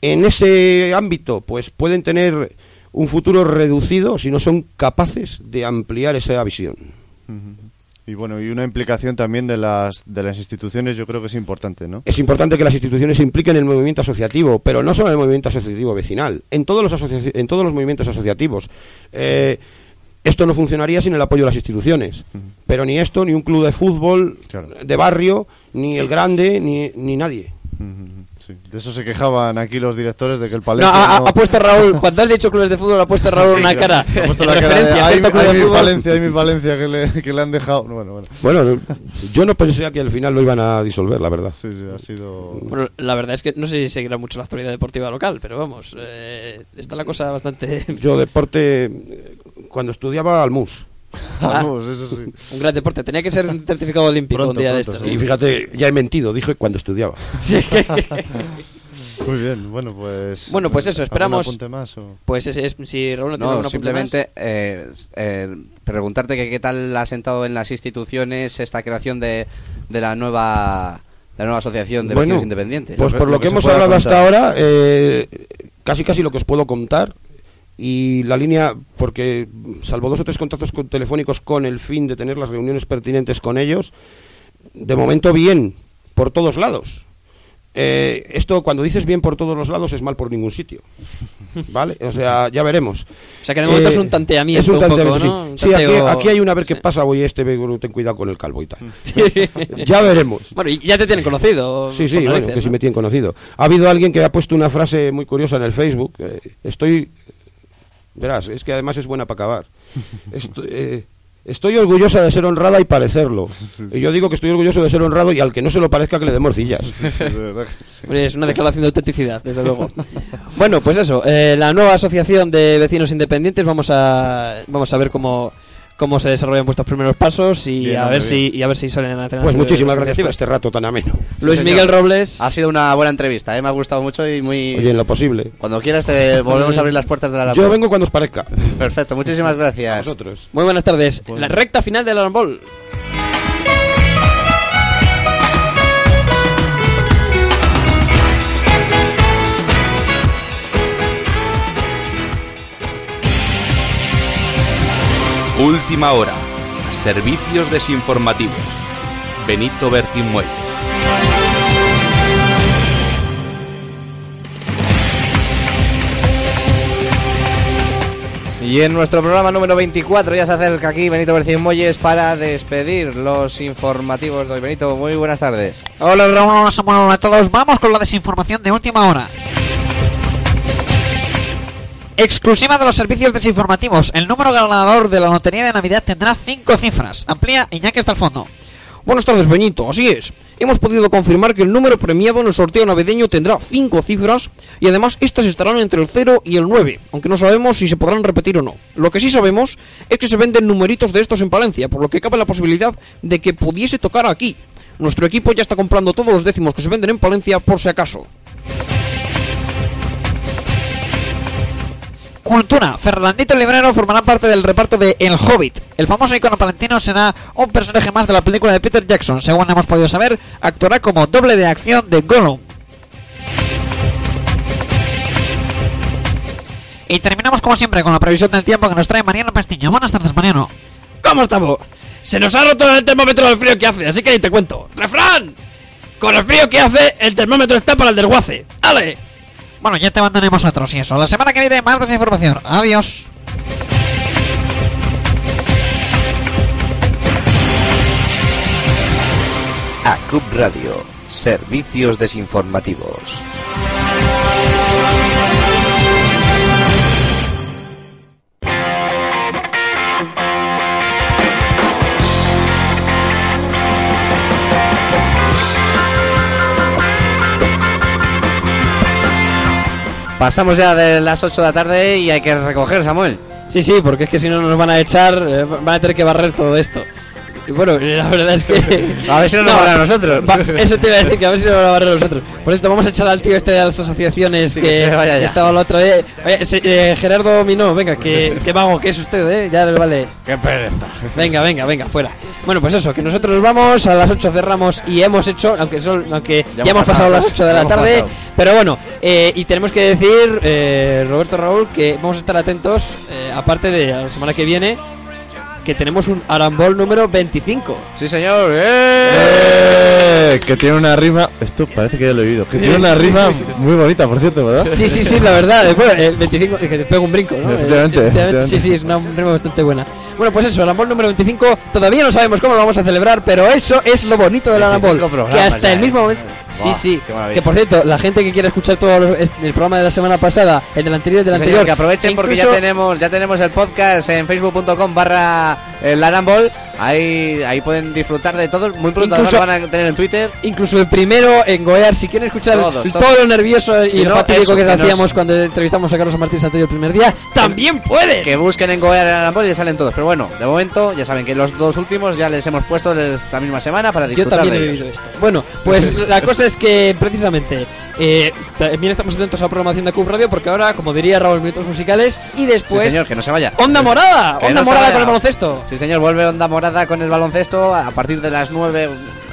En ese ámbito, pues pueden tener un futuro reducido si no son capaces de ampliar esa visión. Y bueno, y una implicación también de las, de las instituciones yo creo que es importante, ¿no? Es importante que las instituciones se impliquen en el movimiento asociativo, pero no solo en el movimiento asociativo vecinal, en todos los, asocia- en todos los movimientos asociativos. Eh, esto no funcionaría sin el apoyo de las instituciones, pero ni esto, ni un club de fútbol de barrio, ni el grande, ni, ni nadie. Ujú, sí. De eso se quejaban aquí los directores de que el No, Palencia ha, ha- no- ha puesto Raúl, cuando has dicho clubes de fútbol, ha puesto Raúl una [laughs] cara. Ha puesto en la cara de, referencia a "Ay, cierto club ay, de mi fútbol". Valencia, ay, mi Valencia que le, que le han dejado. Bueno, bueno. Bueno, yo no pensé que al final lo iban a disolver, la verdad. Sí, sí, ha sido... Bueno, la verdad es que no sé si seguirá mucho la actualidad deportiva local, pero vamos, eh, está la cosa bastante... Yo deporte, cuando estudiaba al MUS. Ah, Vamos, eso sí. Un gran deporte. Tenía que ser un certificado olímpico Pronto, un día de pronto, esto. Y fíjate, ya he mentido, dije cuando estudiaba. [laughs] Sí. Muy bien, bueno, pues... Bueno, pues eso, ¿algún esperamos... apunte más o...? Pues ese es, si Raúl no tiene No, simplemente eh, eh, preguntarte que qué tal ha sentado en las instituciones esta creación de, de la nueva de la nueva asociación de Bueno, vecinos independientes. Pues por lo que, hemos hablado contar. hasta ahora, eh, casi casi lo que os puedo contar. Y la línea, porque salvo dos o tres contactos con- telefónicos con el fin de tener las reuniones pertinentes con ellos, de momento bien, por todos lados. Eh, esto, cuando dices bien por todos los lados, es mal por ningún sitio. [laughs] ¿Vale? O sea, ya veremos. O sea, que de momento es un tanteamiento Eh, es un un poco, tanteamiento, ¿no? sí. Un Sí, aquí, hay una qué sí. pasa, voy este, ten cuidado con el calvo y tal. Sí. [laughs] ya veremos. Bueno, ya te tienen conocido. Sí, sí, bueno, narices, que sí ¿no? me tienen conocido. Ha habido alguien que ha puesto una frase muy curiosa en el Facebook. eh, estoy. Verás, es que además es buena para acabar. Esto- eh, Estoy orgullosa de ser honrada y parecerlo. Y yo digo que estoy orgulloso de ser honrado y al que no se lo parezca que le dé morcillas. Hombre, Es una declaración de autenticidad, desde luego. [laughs] bueno, pues eso, eh, la nueva asociación de vecinos independientes, vamos a, vamos a ver cómo, cómo se desarrollan vuestros primeros pasos y, Bien, a, ver si, y a ver si salen a Pues muchísimas gracias por este rato tan ameno. Luis Sí, Miguel. Robles. Ha sido una buena entrevista, ¿eh? me ha gustado mucho y muy... Oye, en lo posible. Cuando quieras te volvemos a abrir las puertas de la Yo vengo cuando os parezca. Perfecto, muchísimas gracias. Vosotros. Muy buenas tardes. La recta final del Arambol. Última hora. Servicios desinformativos. Benito Bertín Muelle. Y en nuestro programa número 24 ya se acerca aquí Benito Bercín Molles para despedir los informativos de hoy. Benito, muy buenas tardes. Hola Samuel, hola a todos. Vamos con la desinformación de última hora. Exclusiva de los servicios desinformativos. El número ganador de la Lotería de Navidad tendrá cinco cifras. Amplía Iñaki hasta el fondo. Buenas tardes, Benito. Así es. Hemos podido confirmar que el número premiado en el sorteo navideño tendrá cinco cifras y además estas estarán entre el 0 y el 9, aunque no sabemos si se podrán repetir o no. Lo que sí sabemos es que se venden numeritos de estos en Palencia, por lo que cabe la posibilidad de que pudiese tocar aquí. Nuestro equipo ya está comprando todos los décimos que se venden en Palencia por si acaso. Cultura. Fernandito Librero formará parte del reparto de El Hobbit. El famoso icono palentino será un personaje más de la película de Peter Jackson. Según hemos podido saber, actuará como doble de acción de Gollum. Y terminamos como siempre con la previsión del tiempo que nos trae Mariano Pestiño. Buenas tardes, Mariano. ¿Cómo estamos? Se nos ha roto el termómetro del frío que hace, así que ahí te cuento. ¡Refrán! Con el frío que hace, el termómetro está para el desguace. ¡Ale! Bueno, ya te abandonemos otros y eso. La semana que viene más desinformación. Adiós. ACUP Radio, servicios desinformativos. Pasamos ya de las 8 de la tarde y hay que recoger, Samuel. Sí, sí, porque es que si no nos van a echar, eh, van a tener que barrer todo esto. Bueno, [laughs] la verdad es que... [laughs] A ver si no nos barren a nosotros. va- eso te iba a decir, que a ver si no nos van a barrer nosotros. Por cierto, vamos a echar al tío este de las asociaciones Sí, que, estaba la otra vez. Oye, se- eh, Gerardo Minó, venga, que, que vago que es usted, ¿eh? Ya le vale. Qué pereza. Venga, venga, venga, fuera. Bueno, pues eso, que nosotros vamos, a las 8 cerramos y hemos hecho, aunque, son, aunque ya, hemos pasado, las 8 de la tarde, pasado. pero bueno, eh, y tenemos que decir, eh, Roberto Raúl, que vamos a estar atentos, eh, aparte de la semana que viene, que tenemos un Arambol número 25. Sí, señor. ¡Eh! Que tiene una rima. Esto parece que ya lo he oído. Que tiene una rima muy bonita, por cierto, ¿verdad? Sí, sí, sí, la verdad. eh, Bueno, el 25, es que te pego un brinco, ¿no? Efectivamente, Eh, efectivamente. Sí, sí, es una rima bastante buena. Bueno, pues eso, el número 25. Todavía no sabemos cómo lo vamos a celebrar, pero eso es lo bonito del Arambol. 25 programas Que hasta ya, el eh. mismo momento. Sí, sí. Que por cierto, la gente que quiera escuchar todo el programa de la semana pasada, el del anterior, el del Sí, anterior. señor, que aprovechen porque ya tenemos ya tenemos el podcast en facebook.com barra el Arambol. Ahí, ahí pueden disfrutar de todo. Muy pronto Incluso- lo van a tener en Twitter. Incluso el primero en Goear, si quieren escuchar Todos, el- todos. todo lo nervioso y Si lo no, fatídico que, que nos- hacíamos cuando entrevistamos a Carlos Martín Santoyo el primer día, también puede. Que busquen en Goear el Arambol y salen todos. Pero bueno, de momento ya saben que los dos últimos ya les hemos puesto esta misma semana para Yo disfrutar también he de vivido ellos. esto. Bueno, pues [laughs] la cosa es que precisamente eh, también estamos atentos a la programación de Cub Radio porque ahora, como diría Raúl, minutos musicales y después sí, señor, que no se vaya. Onda Morada, Que Onda no Morada con el baloncesto. Sí, señor, vuelve Onda Morada con el baloncesto a partir de las 9.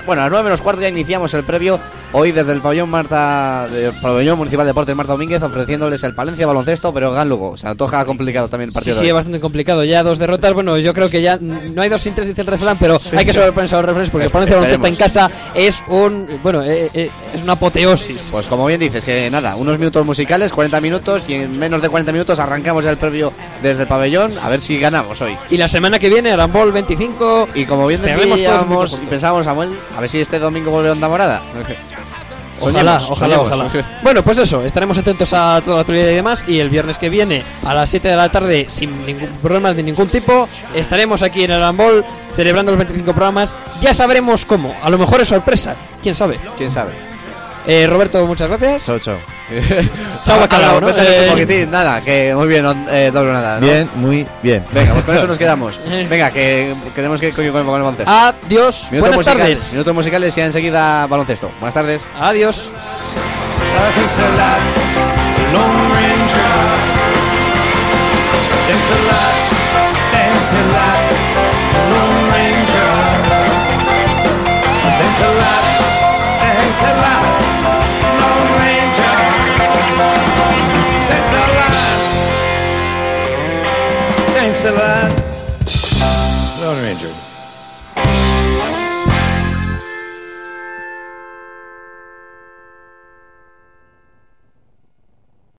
Bueno, a las 9 menos cuarto ya iniciamos el previo. Hoy desde el pabellón Marta del pabellón municipal de deportes Marta Domínguez ofreciéndoles el Palencia baloncesto, pero Gan Lugo. Se antoja complicado también el Sí, partido. sí, de es bastante complicado. Ya dos derrotas, bueno, yo creo que ya no hay dos sin tres, dice el refrán, pero hay que sobreponerse a los refranes porque el Palencia Baloncesto en casa es un, bueno, eh, eh, es una apoteosis. Pues como bien dices, que nada, unos minutos musicales, 40 minutos y en menos de 40 minutos arrancamos ya el previo desde el pabellón a ver si ganamos hoy. Y la semana que viene, Arambol 25. Y como bien decíamos y Samuel, a ver si este domingo vuelve Onda Morada. Ojalá, ojalá, ojalá. [laughs] Bueno, pues eso, estaremos atentos a toda la actualidad y demás. Y el viernes que viene, a las 7 de la tarde, sin ningún problema de ningún tipo, estaremos aquí en el Ambol celebrando los 25 programas. Ya sabremos cómo. A lo mejor es sorpresa. ¿Quién sabe? ¿Quién sabe? Eh, Roberto, muchas gracias. Chao, chao. [laughs] Chao, bacalao, ¿no? Métele Eh, un poquitín, nada, que muy bien, eh, doble nada. ¿no? Bien, muy bien. Venga, pues con eso [laughs] nos quedamos. [laughs] Venga, que, que tenemos que ir con el, baloncesto. Adiós. Minutos Buenas musicales, tardes. Minutos musicales y enseguida baloncesto. Buenas tardes. Adiós. Thanks a lot, lot,